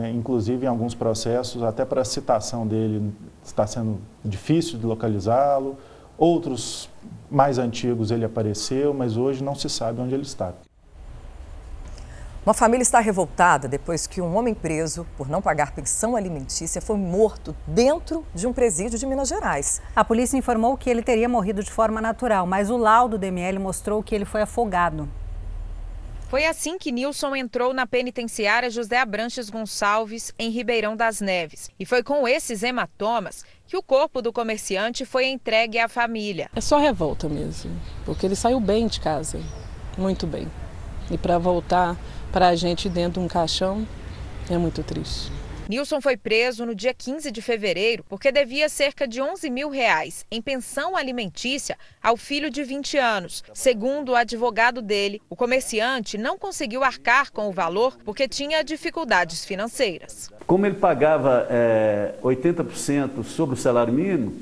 Speaker 55: É, inclusive, em alguns processos, até para a citação dele, está sendo difícil de localizá-lo. Outros mais antigos ele apareceu, mas hoje não se sabe onde ele está.
Speaker 1: Uma família está revoltada depois que um homem preso por não pagar pensão alimentícia foi morto dentro de um presídio de Minas Gerais.
Speaker 2: A polícia informou que ele teria morrido de forma natural, mas o laudo do ML mostrou que ele foi afogado.
Speaker 47: Foi assim que Nilson entrou na penitenciária José Abranches Gonçalves, em Ribeirão das Neves. E foi com esses hematomas que o corpo do comerciante foi entregue à família.
Speaker 56: É só revolta mesmo, porque ele saiu bem de casa, muito bem. E para voltar para a gente dentro de um caixão é muito triste.
Speaker 47: Nilson foi preso no dia 15 de fevereiro porque devia cerca de 11 mil reais em pensão alimentícia ao filho de 20 anos. Segundo o advogado dele, o comerciante não conseguiu arcar com o valor porque tinha dificuldades financeiras.
Speaker 41: Como ele pagava é, 80% sobre o salário mínimo,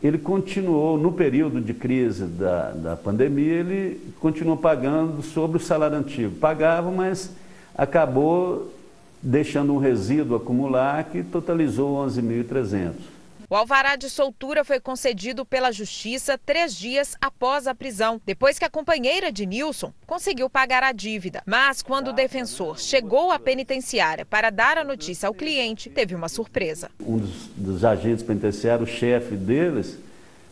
Speaker 41: ele continuou, no período de crise da, da pandemia, ele continuou pagando sobre o salário antigo. Pagava, mas acabou deixando um resíduo acumular que totalizou 11.300.
Speaker 47: O alvará de soltura foi concedido pela Justiça três dias após a prisão, depois que a companheira de Nilson conseguiu pagar a dívida. Mas quando o defensor chegou à penitenciária para dar a notícia ao cliente, teve uma surpresa.
Speaker 41: Um dos, dos agentes penitenciários, o chefe deles,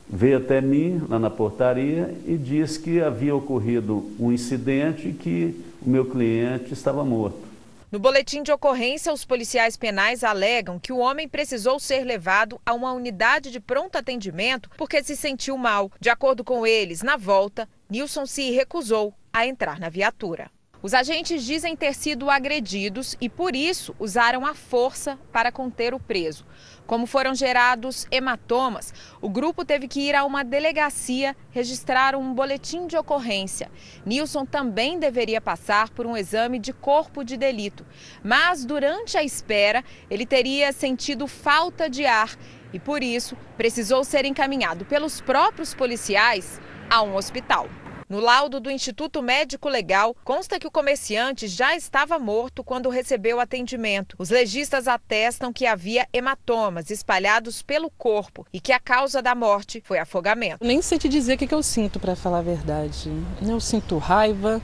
Speaker 41: veio até mim lá na portaria e disse que havia ocorrido um incidente e que o meu cliente estava morto.
Speaker 47: No boletim de ocorrência, os policiais penais alegam que o homem precisou ser levado a uma unidade de pronto atendimento porque se sentiu mal. De acordo com eles, na volta, Nilson se recusou a entrar na viatura. Os agentes dizem ter sido agredidos e, por isso, usaram a força para conter o preso. Como foram gerados hematomas, o grupo teve que ir a uma delegacia registrar um boletim de ocorrência. Nilson também deveria passar por um exame de corpo de delito, mas durante a espera ele teria sentido falta de ar e, por isso, precisou ser encaminhado pelos próprios policiais a um hospital. No laudo do Instituto Médico Legal, consta que o comerciante já estava morto quando recebeu atendimento. Os legistas atestam que havia hematomas espalhados pelo corpo e que a causa da morte foi afogamento.
Speaker 56: Nem sei te dizer o que eu sinto, para falar a verdade. Eu sinto raiva,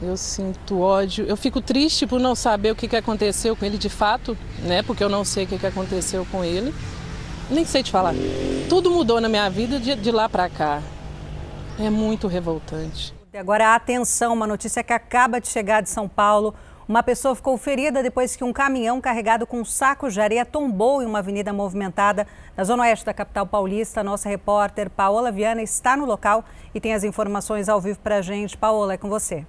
Speaker 56: eu sinto ódio. Eu fico triste por não saber o que aconteceu com ele de fato, né? Porque eu não sei o que aconteceu com ele. Nem sei te falar. Tudo mudou na minha vida de, lá para cá. É muito revoltante.
Speaker 2: Agora, atenção, uma notícia que acaba de chegar de São Paulo. Uma pessoa ficou ferida depois que um caminhão carregado com sacos de areia tombou em uma avenida movimentada na zona oeste da capital paulista. Nossa repórter Paola Viana está no local e tem as informações ao vivo para a gente. Paola, é com você.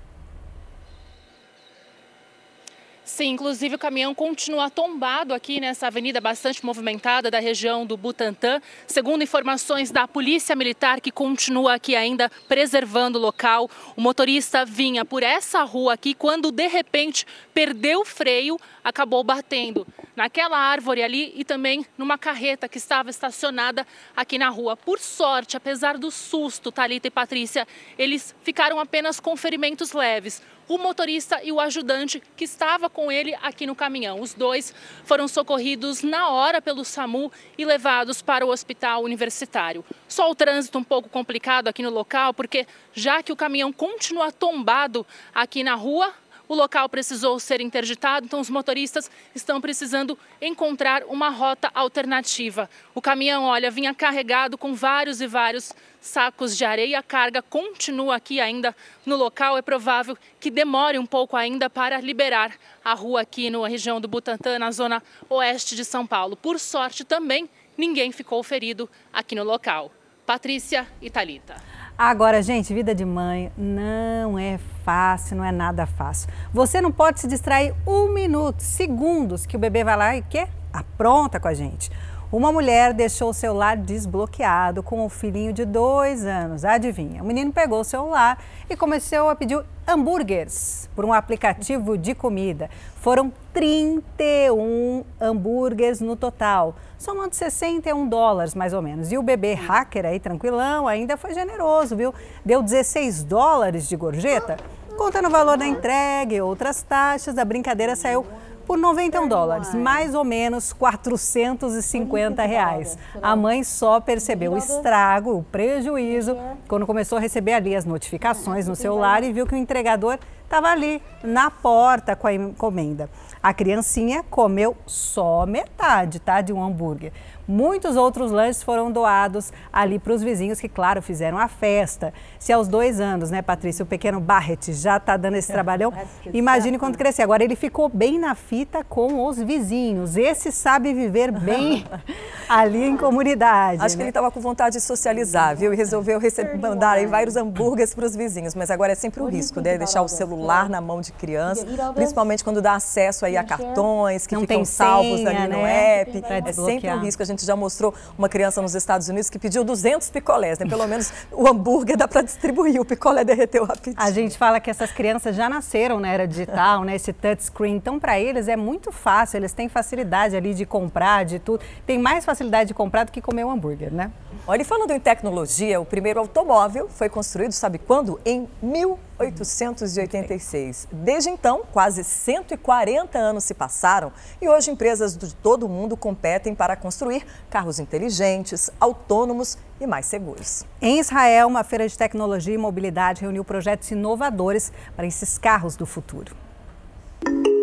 Speaker 3: Sim, inclusive o caminhão continua tombado aqui nessa avenida bastante movimentada da região do Butantã. Segundo informações da Polícia Militar, que continua aqui ainda preservando o local, o motorista vinha por essa rua aqui quando de repente perdeu o freio, acabou batendo naquela árvore ali e também numa carreta que estava estacionada aqui na rua. Por sorte, apesar do susto, Talita e Patrícia, eles ficaram apenas com ferimentos leves o motorista e o ajudante que estava com ele aqui no caminhão. Os dois foram socorridos na hora pelo SAMU e levados para o hospital universitário. Só o trânsito um pouco complicado aqui no local, porque já que o caminhão continua tombado aqui na rua, o local precisou ser interditado, então os motoristas estão precisando encontrar uma rota alternativa. O caminhão, olha, vinha carregado com vários e vários sacos de areia. A carga continua aqui ainda no local. É provável que demore um pouco ainda para liberar a rua aqui na região do Butantã, na zona oeste de São Paulo. Por sorte também, ninguém ficou ferido aqui no local. Patrícia e Thalita.
Speaker 2: Agora, gente, vida de mãe não é fácil, não é nada fácil. Você não pode se distrair um minuto, segundos, que o bebê vai lá e quer? Apronta com a gente. Uma mulher deixou o celular desbloqueado com o filhinho de dois anos. Adivinha? O menino pegou o celular e começou a pedir hambúrgueres por um aplicativo de comida. Foram 31 hambúrgueres no total, somando 61 dólares mais ou menos. E o bebê hacker aí, tranquilão, ainda foi generoso, viu? Deu 16 dólares de gorjeta. Contando o valor da entrega e outras taxas, a brincadeira saiu por 91 dólares, mais ou menos 450 reais. A mãe só percebeu o estrago, o prejuízo, quando começou a receber ali as notificações no celular e viu que o entregador estava ali na porta com a encomenda. A criancinha comeu só metade, tá, de um hambúrguer. Muitos outros lanches foram doados ali para os vizinhos que, claro, fizeram a festa. Se aos dois anos, né, Patrícia, o pequeno Barrett já está dando esse trabalhão, imagine quando crescer. Agora ele ficou bem na fita com os vizinhos. Esse sabe viver bem (laughs) ali em comunidade.
Speaker 1: Acho né? que ele estava com vontade de socializar, viu? E resolveu receber, mandar aí vários hambúrgueres para os vizinhos. Mas agora é sempre o risco, né? Deixar o celular na mão de criança, principalmente quando dá acesso aí a cartões que
Speaker 2: Não
Speaker 1: ficam
Speaker 2: tem
Speaker 1: salvos
Speaker 2: senha,
Speaker 1: ali no
Speaker 2: né?
Speaker 1: app. É sempre um risco. A gente já mostrou uma criança nos Estados Unidos que pediu 200 picolés, né? Pelo menos o hambúrguer dá para distribuir, o picolé derreteu rapidinho.
Speaker 2: A gente fala que essas crianças já nasceram na era digital, né? Esse touchscreen. Então, para eles é muito fácil, eles têm facilidade ali de comprar, de tudo. Tem mais facilidade de comprar do que comer um hambúrguer, né?
Speaker 1: Olha, e falando em tecnologia, o primeiro automóvel foi construído, sabe quando? Em 1886. Desde então, quase 140 anos se passaram e hoje empresas de todo o mundo competem para construir carros inteligentes, autônomos e mais seguros.
Speaker 2: Em Israel, uma feira de tecnologia e mobilidade reuniu projetos inovadores para esses carros do futuro.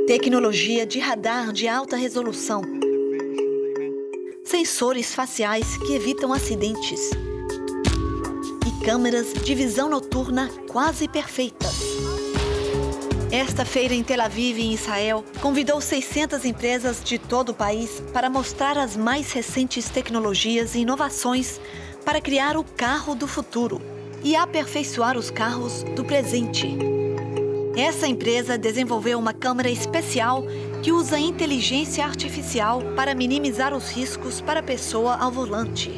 Speaker 57: Tecnologia de radar de alta resolução. Sensores faciais que evitam acidentes. E câmeras de visão noturna quase perfeitas. Esta feira em Tel Aviv, em Israel, convidou 600 empresas de todo o país para mostrar as mais recentes tecnologias e inovações para criar o carro do futuro e aperfeiçoar os carros do presente. Essa empresa desenvolveu uma câmera especial que usa inteligência artificial para minimizar os riscos para a pessoa ao volante.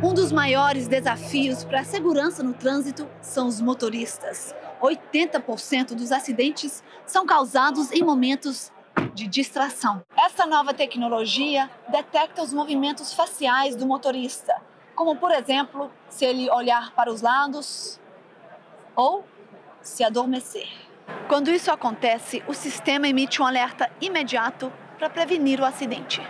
Speaker 57: Um dos maiores desafios para a segurança no trânsito são os motoristas. 80% dos acidentes são causados em momentos de distração. Essa nova tecnologia detecta os movimentos faciais do motorista, como por exemplo, se ele olhar para os lados ou se adormecer. Quando isso acontece, o sistema emite um alerta imediato para prevenir o acidente.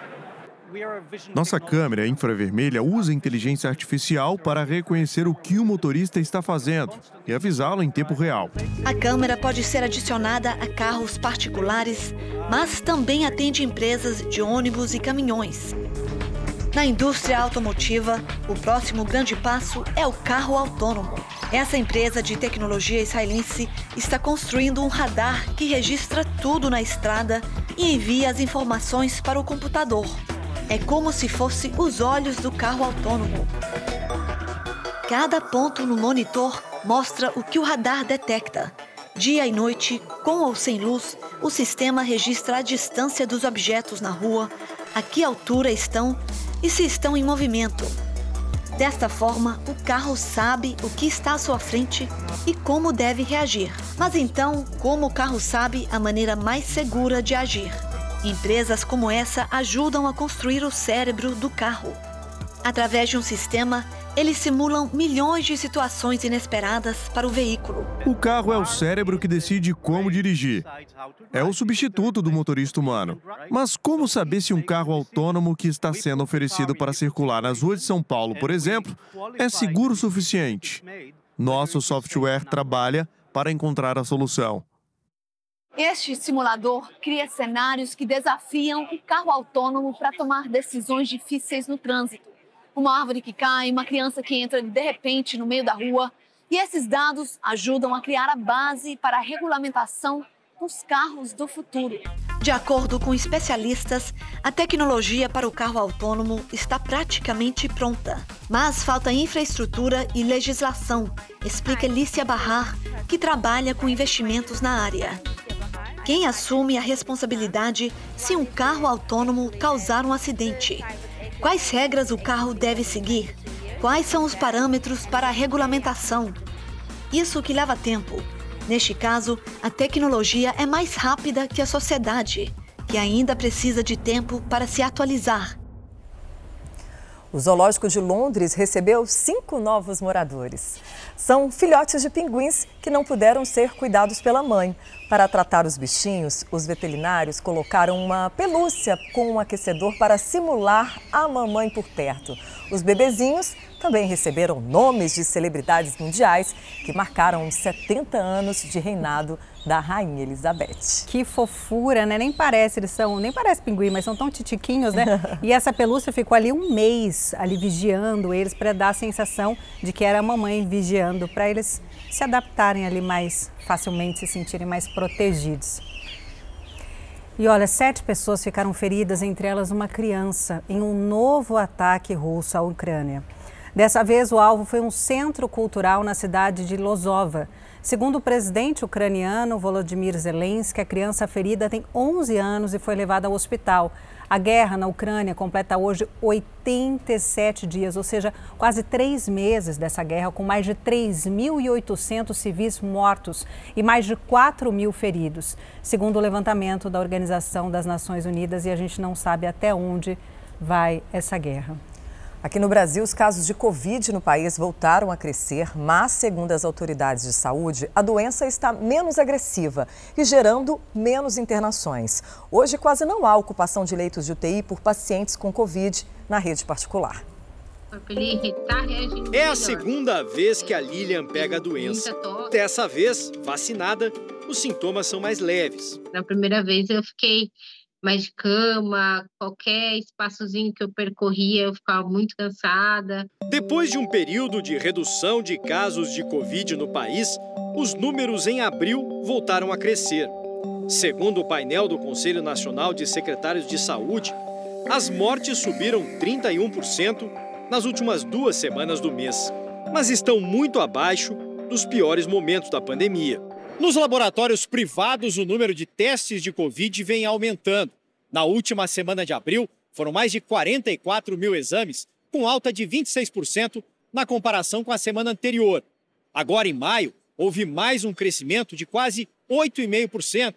Speaker 58: Nossa câmera infravermelha usa inteligência artificial para reconhecer o que o motorista está fazendo e avisá-lo em tempo real.
Speaker 57: A câmera pode ser adicionada a carros particulares, mas também atende empresas de ônibus e caminhões. Na indústria automotiva, o próximo grande passo é o carro autônomo. Essa empresa de tecnologia israelense está construindo um radar que registra tudo na estrada e envia as informações para o computador. É como se fosse os olhos do carro autônomo. Cada ponto no monitor mostra o que o radar detecta. Dia e noite, com ou sem luz, o sistema registra a distância dos objetos na rua, a que altura estão e se estão em movimento. Desta forma, o carro sabe o que está à sua frente e como deve reagir. Mas então, como o carro sabe a maneira mais segura de agir? Empresas como essa ajudam a construir o cérebro do carro. Através de um sistema, eles simulam milhões de situações inesperadas para o veículo.
Speaker 58: O carro é o cérebro que decide como dirigir. É o substituto do motorista humano. Mas como saber se um carro autônomo que está sendo oferecido para circular nas ruas de São Paulo, por exemplo, é seguro o suficiente? Nosso software trabalha para encontrar a solução.
Speaker 57: Este simulador cria cenários que desafiam o carro autônomo para tomar decisões difíceis no trânsito. Uma árvore que cai, uma criança que entra de repente no meio da rua. E esses dados ajudam a criar a base para a regulamentação dos carros do futuro. De acordo com especialistas, a tecnologia para o carro autônomo está praticamente pronta. Mas falta infraestrutura e legislação, explica Lícia Barrar, que trabalha com investimentos na área. Quem assume a responsabilidade se um carro autônomo causar um acidente? Quais regras o carro deve seguir? Quais são os parâmetros para a regulamentação? Isso que leva tempo. Neste caso, a tecnologia é mais rápida que a sociedade, que ainda precisa de tempo para se atualizar.
Speaker 1: O Zoológico de Londres recebeu cinco novos moradores. São filhotes de pinguins que não puderam ser cuidados pela mãe. Para tratar os bichinhos, os veterinários colocaram uma pelúcia com um aquecedor para simular a mamãe por perto. Os bebezinhos também receberam nomes de celebridades mundiais que marcaram os 70 anos de reinado da Rainha Elizabeth.
Speaker 2: Que fofura, né? Nem parece, eles são, nem parece pinguim, mas são tão titiquinhos, né? (laughs) e essa pelúcia ficou ali um mês, ali vigiando eles para dar a sensação de que era a mamãe vigiando, para eles se adaptarem ali mais facilmente, se sentirem mais protegidos. E olha, sete pessoas ficaram feridas, entre elas uma criança, em um novo ataque russo à Ucrânia. Dessa vez, o alvo foi um centro cultural na cidade de Lozova. Segundo o presidente ucraniano Volodymyr Zelensky, a criança ferida tem 11 anos e foi levada ao hospital. A guerra na Ucrânia completa hoje 87 dias, ou seja, quase três meses dessa guerra, com mais de 3.800 civis mortos e mais de 4 mil feridos, segundo o levantamento da Organização das Nações Unidas, e a gente não sabe até onde vai essa guerra.
Speaker 1: Aqui no Brasil, os casos de Covid no país voltaram a crescer, mas, segundo as autoridades de saúde, a doença está menos agressiva e gerando menos internações. Hoje, quase não há ocupação de leitos de UTI por pacientes com Covid na rede particular.
Speaker 59: É a segunda vez que a Lilian pega a doença. Dessa vez, vacinada, os sintomas são mais leves.
Speaker 60: Na primeira vez eu fiquei mais de cama, qualquer espaçozinho que eu percorria, eu ficava muito cansada.
Speaker 59: Depois de um período de redução de casos de Covid no país, os números em abril voltaram a crescer. Segundo o painel do Conselho Nacional de Secretários de Saúde, as mortes subiram 31% nas últimas duas semanas do mês, mas estão muito abaixo dos piores momentos da pandemia. Nos laboratórios privados, o número de testes de Covid vem aumentando. Na última semana de abril, foram mais de 44 mil exames, com alta de 26% na comparação com a semana anterior. Agora, em maio, houve mais um crescimento de quase 8,5%.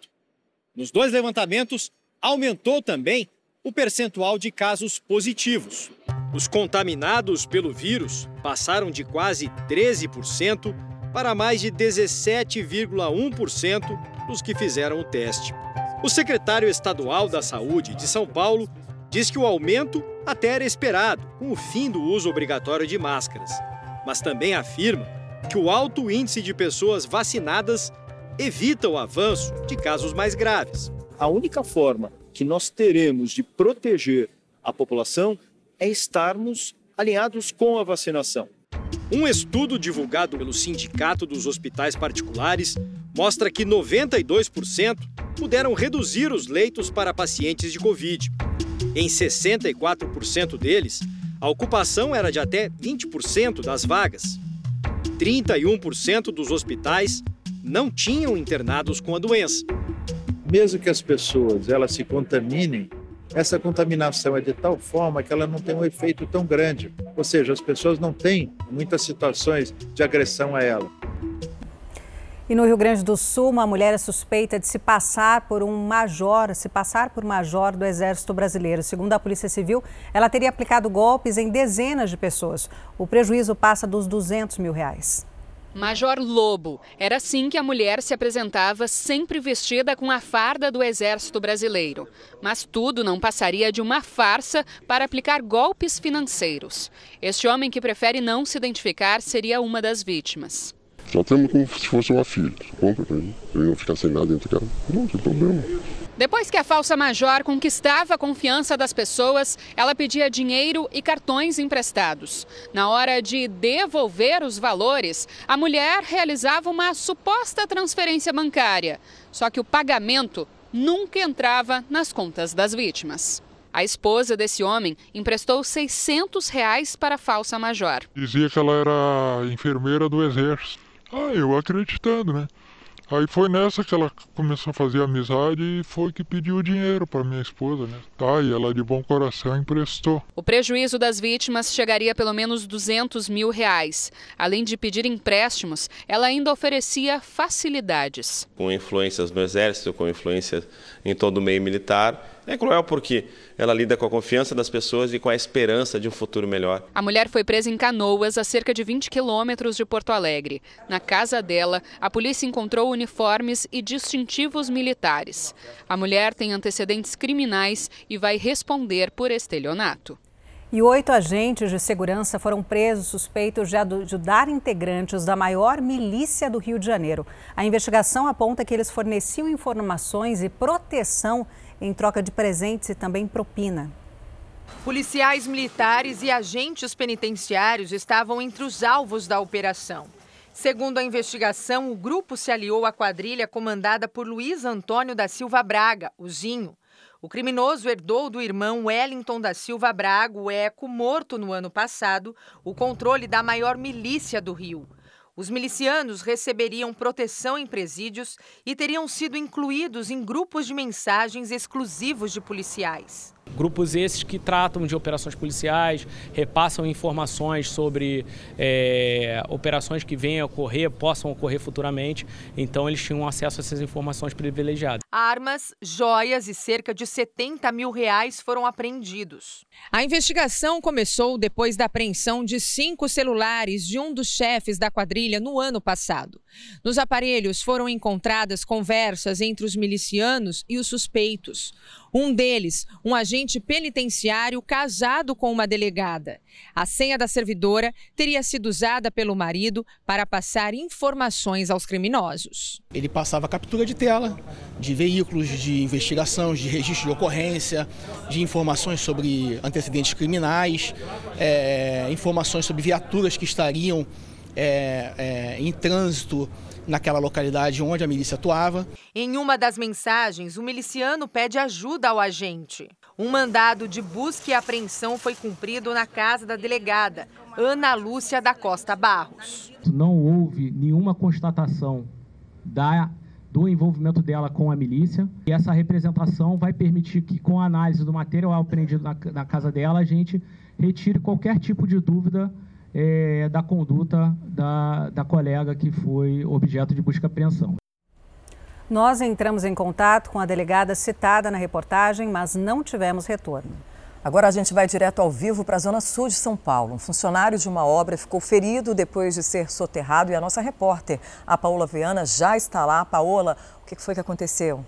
Speaker 59: Nos dois levantamentos, aumentou também o percentual de casos positivos. Os contaminados pelo vírus passaram de quase 13% para mais de 17,1% dos que fizeram o teste. O secretário estadual da Saúde de São Paulo diz que o aumento até era esperado com o fim do uso obrigatório de máscaras, mas também afirma que o alto índice de pessoas vacinadas evita o avanço de casos mais graves.
Speaker 41: A única forma que nós teremos de proteger a população é estarmos alinhados com a vacinação.
Speaker 59: Um estudo divulgado pelo Sindicato dos Hospitais Particulares mostra que 92% puderam reduzir os leitos para pacientes de Covid. Em 64% deles, a ocupação era de até 20% das vagas. 31% dos hospitais não tinham internados com a doença.
Speaker 41: Mesmo que as pessoas elas se contaminem, essa contaminação é de tal forma que ela não tem um efeito tão grande. Ou seja, as pessoas não têm muitas situações de agressão a ela.
Speaker 2: E no Rio Grande do Sul, uma mulher é suspeita de se passar por um major, se passar por major do Exército Brasileiro. Segundo a Polícia Civil, ela teria aplicado golpes em dezenas de pessoas. O prejuízo passa dos 200 mil reais.
Speaker 61: Major Lobo. Era assim que a mulher se apresentava, sempre vestida com a farda do Exército Brasileiro. Mas tudo não passaria de uma farsa para aplicar golpes financeiros. Este homem, que prefere não se identificar, seria uma das vítimas.
Speaker 62: Tratamos como se fosse uma filha. Compra pra mim. Eu não ficar sem nada dentro de casa. Não tem problema.
Speaker 61: Depois que a falsa major conquistava a confiança das pessoas, ela pedia dinheiro e cartões emprestados. Na hora de devolver os valores, a mulher realizava uma suposta transferência bancária. Só que o pagamento nunca entrava nas contas das vítimas. A esposa desse homem emprestou 600 reais para a falsa major.
Speaker 62: Dizia que ela era enfermeira do exército. Ah, eu acreditando, né?
Speaker 63: Aí foi nessa que ela começou a fazer amizade e foi que pediu dinheiro para minha esposa, né? Tá, e ela de bom coração emprestou.
Speaker 61: O prejuízo das vítimas chegaria a pelo menos 200 mil reais. Além de pedir empréstimos, ela ainda oferecia facilidades.
Speaker 64: Com influências no exército, com influência em todo o meio militar, é cruel porque ela lida com a confiança das pessoas e com a esperança de um futuro melhor.
Speaker 61: A mulher foi presa em Canoas, a cerca de 20 quilômetros de Porto Alegre. Na casa dela, a polícia encontrou uniformes e distintivos militares. A mulher tem antecedentes criminais e vai responder por estelionato.
Speaker 2: E oito agentes de segurança foram presos suspeitos de ajudar integrantes da maior milícia do Rio de Janeiro. A investigação aponta que eles forneciam informações e proteção em troca de presentes e também propina.
Speaker 35: Policiais militares e agentes penitenciários estavam entre os alvos da operação. Segundo a investigação, o grupo se aliou à quadrilha comandada por Luiz Antônio da Silva Braga, o Zinho. O criminoso herdou do irmão Wellington da Silva Braga, o Eco, morto no ano passado, o controle da maior milícia do Rio. Os milicianos receberiam proteção em presídios e teriam sido incluídos em grupos de mensagens exclusivos de policiais.
Speaker 65: Grupos esses que tratam de operações policiais, repassam informações sobre é, operações que venham a ocorrer, possam ocorrer futuramente. Então, eles tinham acesso a essas informações privilegiadas.
Speaker 35: Armas, joias e cerca de 70 mil reais foram apreendidos. A investigação começou depois da apreensão de cinco celulares de um dos chefes da quadrilha no ano passado. Nos aparelhos foram encontradas conversas entre os milicianos e os suspeitos. Um deles, um agente penitenciário casado com uma delegada. A senha da servidora teria sido usada pelo marido para passar informações aos criminosos.
Speaker 41: Ele passava captura de tela de veículos de investigação, de registro de ocorrência, de informações sobre antecedentes criminais, é, informações sobre viaturas que estariam é, é, em trânsito naquela localidade onde a milícia atuava.
Speaker 35: Em uma das mensagens, o miliciano pede ajuda ao agente. Um mandado de busca e apreensão foi cumprido na casa da delegada, Ana Lúcia da Costa Barros.
Speaker 56: Não houve nenhuma constatação da do envolvimento dela com a milícia. E essa representação vai permitir que, com a análise do material apreendido na, na casa dela, a gente retire qualquer tipo de dúvida é, da conduta da, da colega que foi objeto de busca e apreensão.
Speaker 2: Nós entramos em contato com a delegada citada na reportagem, mas não tivemos retorno.
Speaker 1: Agora a gente vai direto ao vivo para a zona sul de São Paulo. Um funcionário de uma obra ficou ferido depois de ser soterrado e a nossa repórter, a Paola Viana, já está lá. Paola, o que foi que aconteceu?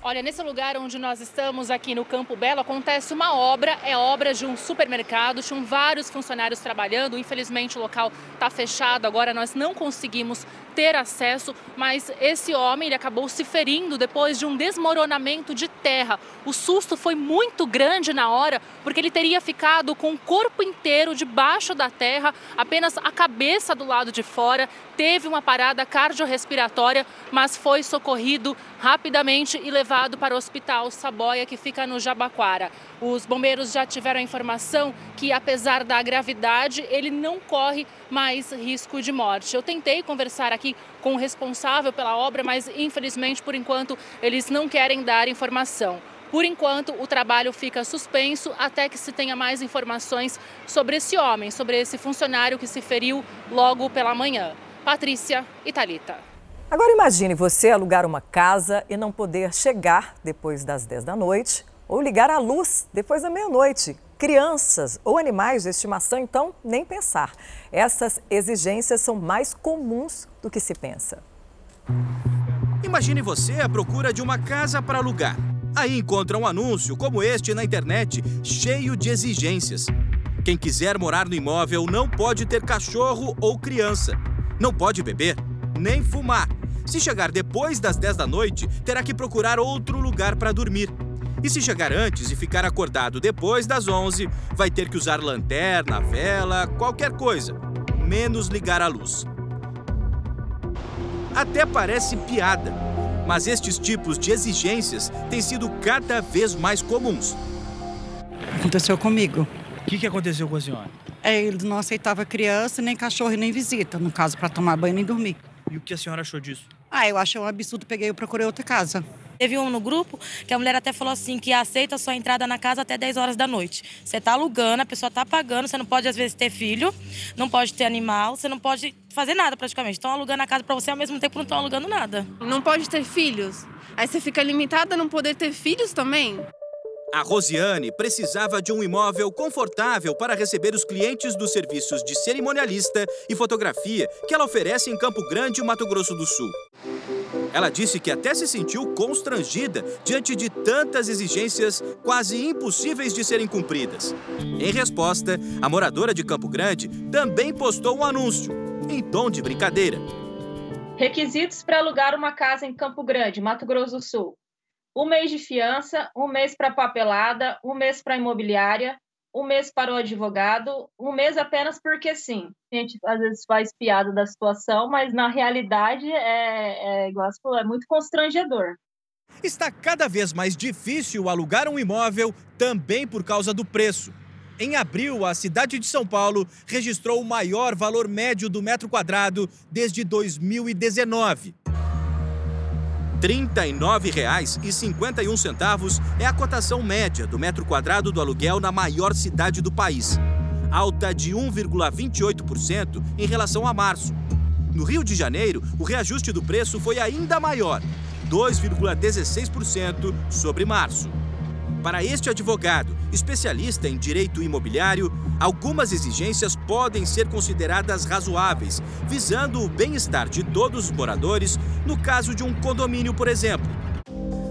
Speaker 3: Olha, nesse lugar onde nós estamos aqui no Campo Belo acontece uma obra, é obra de um supermercado, tinham vários funcionários trabalhando, infelizmente o local está fechado, agora nós não conseguimos ter acesso, mas esse homem ele acabou se ferindo depois de um desmoronamento de terra. O susto foi muito grande na hora, porque ele teria ficado com o corpo inteiro debaixo da terra, apenas a cabeça do lado de fora, teve uma parada cardiorrespiratória, mas foi socorrido rapidamente e levado para o Hospital Saboia, que fica no Jabaquara. Os bombeiros já tiveram a informação que, apesar da gravidade, ele não corre mais risco de morte. Eu tentei conversar aqui com o responsável pela obra, mas infelizmente, por enquanto, eles não querem dar informação. Por enquanto, o trabalho fica suspenso até que se tenha mais informações sobre esse homem, sobre esse funcionário que se feriu logo pela manhã. Patrícia Thalita.
Speaker 1: Agora imagine você alugar uma casa e não poder chegar depois das 10 da noite ou ligar a luz depois da meia-noite. Crianças ou animais de estimação, então, nem pensar. Essas exigências são mais comuns do que se pensa.
Speaker 59: Imagine você à procura de uma casa para alugar. Aí encontra um anúncio como este na internet, cheio de exigências. Quem quiser morar no imóvel não pode ter cachorro ou criança. Não pode beber, nem fumar. Se chegar depois das 10 da noite, terá que procurar outro lugar para dormir. E se chegar antes e ficar acordado depois das 11, vai ter que usar lanterna, vela, qualquer coisa, menos ligar a luz. Até parece piada, mas estes tipos de exigências têm sido cada vez mais comuns.
Speaker 66: Aconteceu comigo.
Speaker 59: O que, que aconteceu com a senhora?
Speaker 67: É, ele não aceitava criança, nem cachorro, nem visita, no caso, para tomar banho nem dormir.
Speaker 68: E o que a senhora achou disso?
Speaker 67: Ah, eu achei um absurdo, peguei e procurei outra casa.
Speaker 69: Teve um no grupo que a mulher até falou assim que aceita sua entrada na casa até 10 horas da noite. Você está alugando, a pessoa está pagando, você não pode às vezes ter filho, não pode ter animal, você não pode fazer nada praticamente. Estão alugando a casa para você ao mesmo tempo não estão alugando nada.
Speaker 70: Não pode ter filhos. Aí você fica limitada a não poder ter filhos também?
Speaker 59: A Rosiane precisava de um imóvel confortável para receber os clientes dos serviços de cerimonialista e fotografia que ela oferece em Campo Grande, Mato Grosso do Sul. Ela disse que até se sentiu constrangida diante de tantas exigências quase impossíveis de serem cumpridas. Em resposta, a moradora de Campo Grande também postou um anúncio, em tom de brincadeira.
Speaker 71: Requisitos para alugar uma casa em Campo Grande, Mato Grosso do Sul. Um mês de fiança, um mês para papelada, um mês para imobiliária, um mês para o advogado, um mês apenas porque sim. A gente às vezes faz piada da situação, mas na realidade é, é igual é muito constrangedor.
Speaker 59: Está cada vez mais difícil alugar um imóvel também por causa do preço. Em abril, a cidade de São Paulo registrou o maior valor médio do metro quadrado desde 2019. R$ 39,51 é a cotação média do metro quadrado do aluguel na maior cidade do país, alta de 1,28% em relação a março. No Rio de Janeiro, o reajuste do preço foi ainda maior, 2,16% sobre março. Para este advogado, especialista em direito imobiliário, algumas exigências podem ser consideradas razoáveis, visando o bem-estar de todos os moradores, no caso de um condomínio, por exemplo.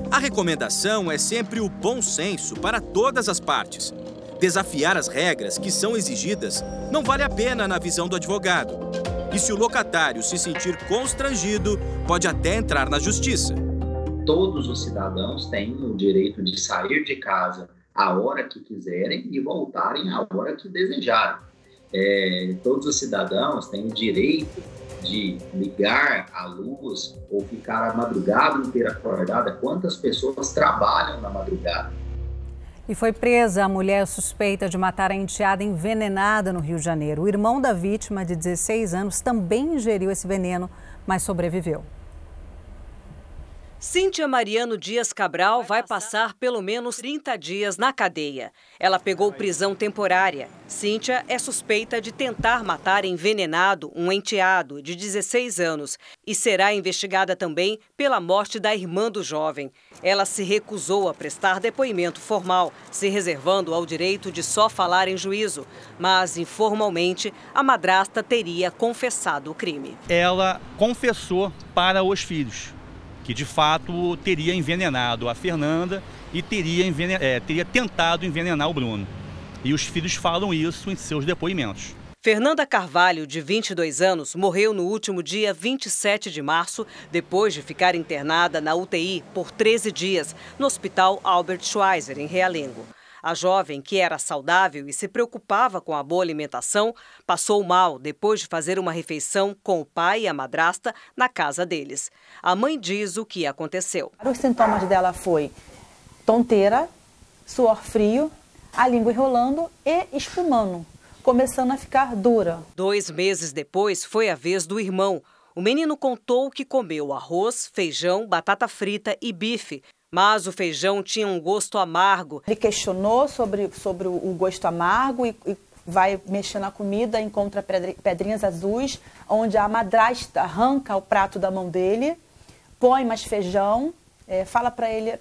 Speaker 59: A recomendação é sempre o bom senso para todas as partes. Desafiar as regras que são exigidas não vale a pena na visão do advogado. E se o locatário se sentir constrangido, pode até entrar na justiça
Speaker 72: todos os cidadãos têm o direito de sair de casa a hora que quiserem e voltarem a hora que desejarem. É, todos os cidadãos têm o direito de ligar a luz ou ficar a madrugada inteira acordada. Quantas pessoas trabalham na madrugada?
Speaker 2: E foi presa a mulher suspeita de matar a enteada envenenada no Rio de Janeiro. O irmão da vítima, de 16 anos, também ingeriu esse veneno, mas sobreviveu.
Speaker 73: Cíntia Mariano Dias Cabral vai passar pelo menos 30 dias na cadeia. Ela pegou prisão temporária. Cíntia é suspeita de tentar matar envenenado um enteado de 16 anos e será investigada também pela morte da irmã do jovem. Ela se recusou a prestar depoimento formal, se reservando ao direito de só falar em juízo, mas informalmente a madrasta teria confessado o crime.
Speaker 74: Ela confessou para os filhos que de fato teria envenenado a Fernanda e teria, envenen é, teria tentado envenenar o Bruno. E os filhos falam isso em seus depoimentos.
Speaker 73: Fernanda Carvalho, de 22 anos, morreu no último dia 27 de março, depois de ficar internada na UTI por 13 dias, no Hospital Albert Schweitzer, em Realengo. A jovem, que era saudável e se preocupava com a boa alimentação, passou mal depois de fazer uma refeição com o pai e a madrasta na casa deles. A mãe diz o que aconteceu.
Speaker 75: Os sintomas dela foi tonteira, suor frio, a língua enrolando e espumando, começando a ficar dura.
Speaker 73: Dois meses depois foi a vez do irmão. O menino contou que comeu arroz, feijão, batata frita e bife, mas o feijão tinha um gosto amargo.
Speaker 75: Ele questionou sobre, sobre o gosto amargo e, e vai mexer na comida, encontra pedrinhas azuis, onde a madrasta arranca o prato da mão dele, põe mais feijão, é, fala para ele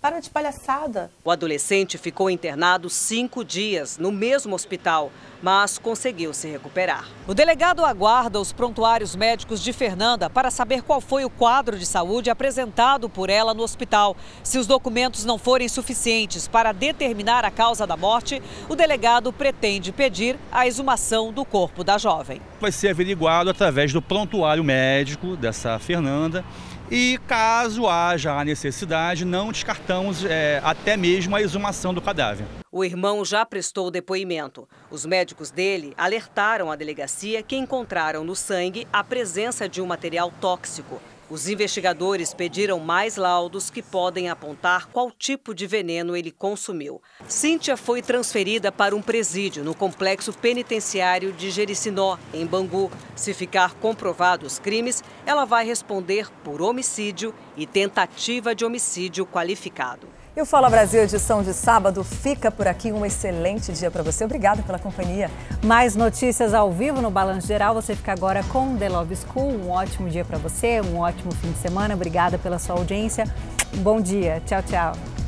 Speaker 75: para de palhaçada.
Speaker 73: O adolescente ficou internado cinco dias no mesmo hospital, mas conseguiu se recuperar. O delegado aguarda os prontuários médicos de Fernanda para saber qual foi o quadro de saúde apresentado por ela no hospital. Se os documentos não forem suficientes para determinar a causa da morte, o delegado pretende pedir a exumação do corpo da jovem.
Speaker 74: Vai ser averiguado através do prontuário médico dessa Fernanda e caso haja a necessidade, não descartamos é, até mesmo a exumação do cadáver.
Speaker 73: O irmão já prestou depoimento. Os médicos dele alertaram a delegacia que encontraram no sangue a presença de um material tóxico. Os investigadores pediram mais laudos que podem apontar qual tipo de veneno ele consumiu. Cíntia foi transferida para um presídio no complexo penitenciário de Jericinó, em Bangu. Se ficar comprovados os crimes, ela vai responder por homicídio e tentativa de homicídio qualificado.
Speaker 1: E o Fala Brasil, edição de sábado, fica por aqui. Um excelente dia para você. Obrigada pela companhia.
Speaker 2: Mais notícias ao vivo no Balanço Geral. Você fica agora com The Love School. Um ótimo dia para você, um ótimo fim de semana. Obrigada pela sua audiência. Bom dia. Tchau, tchau.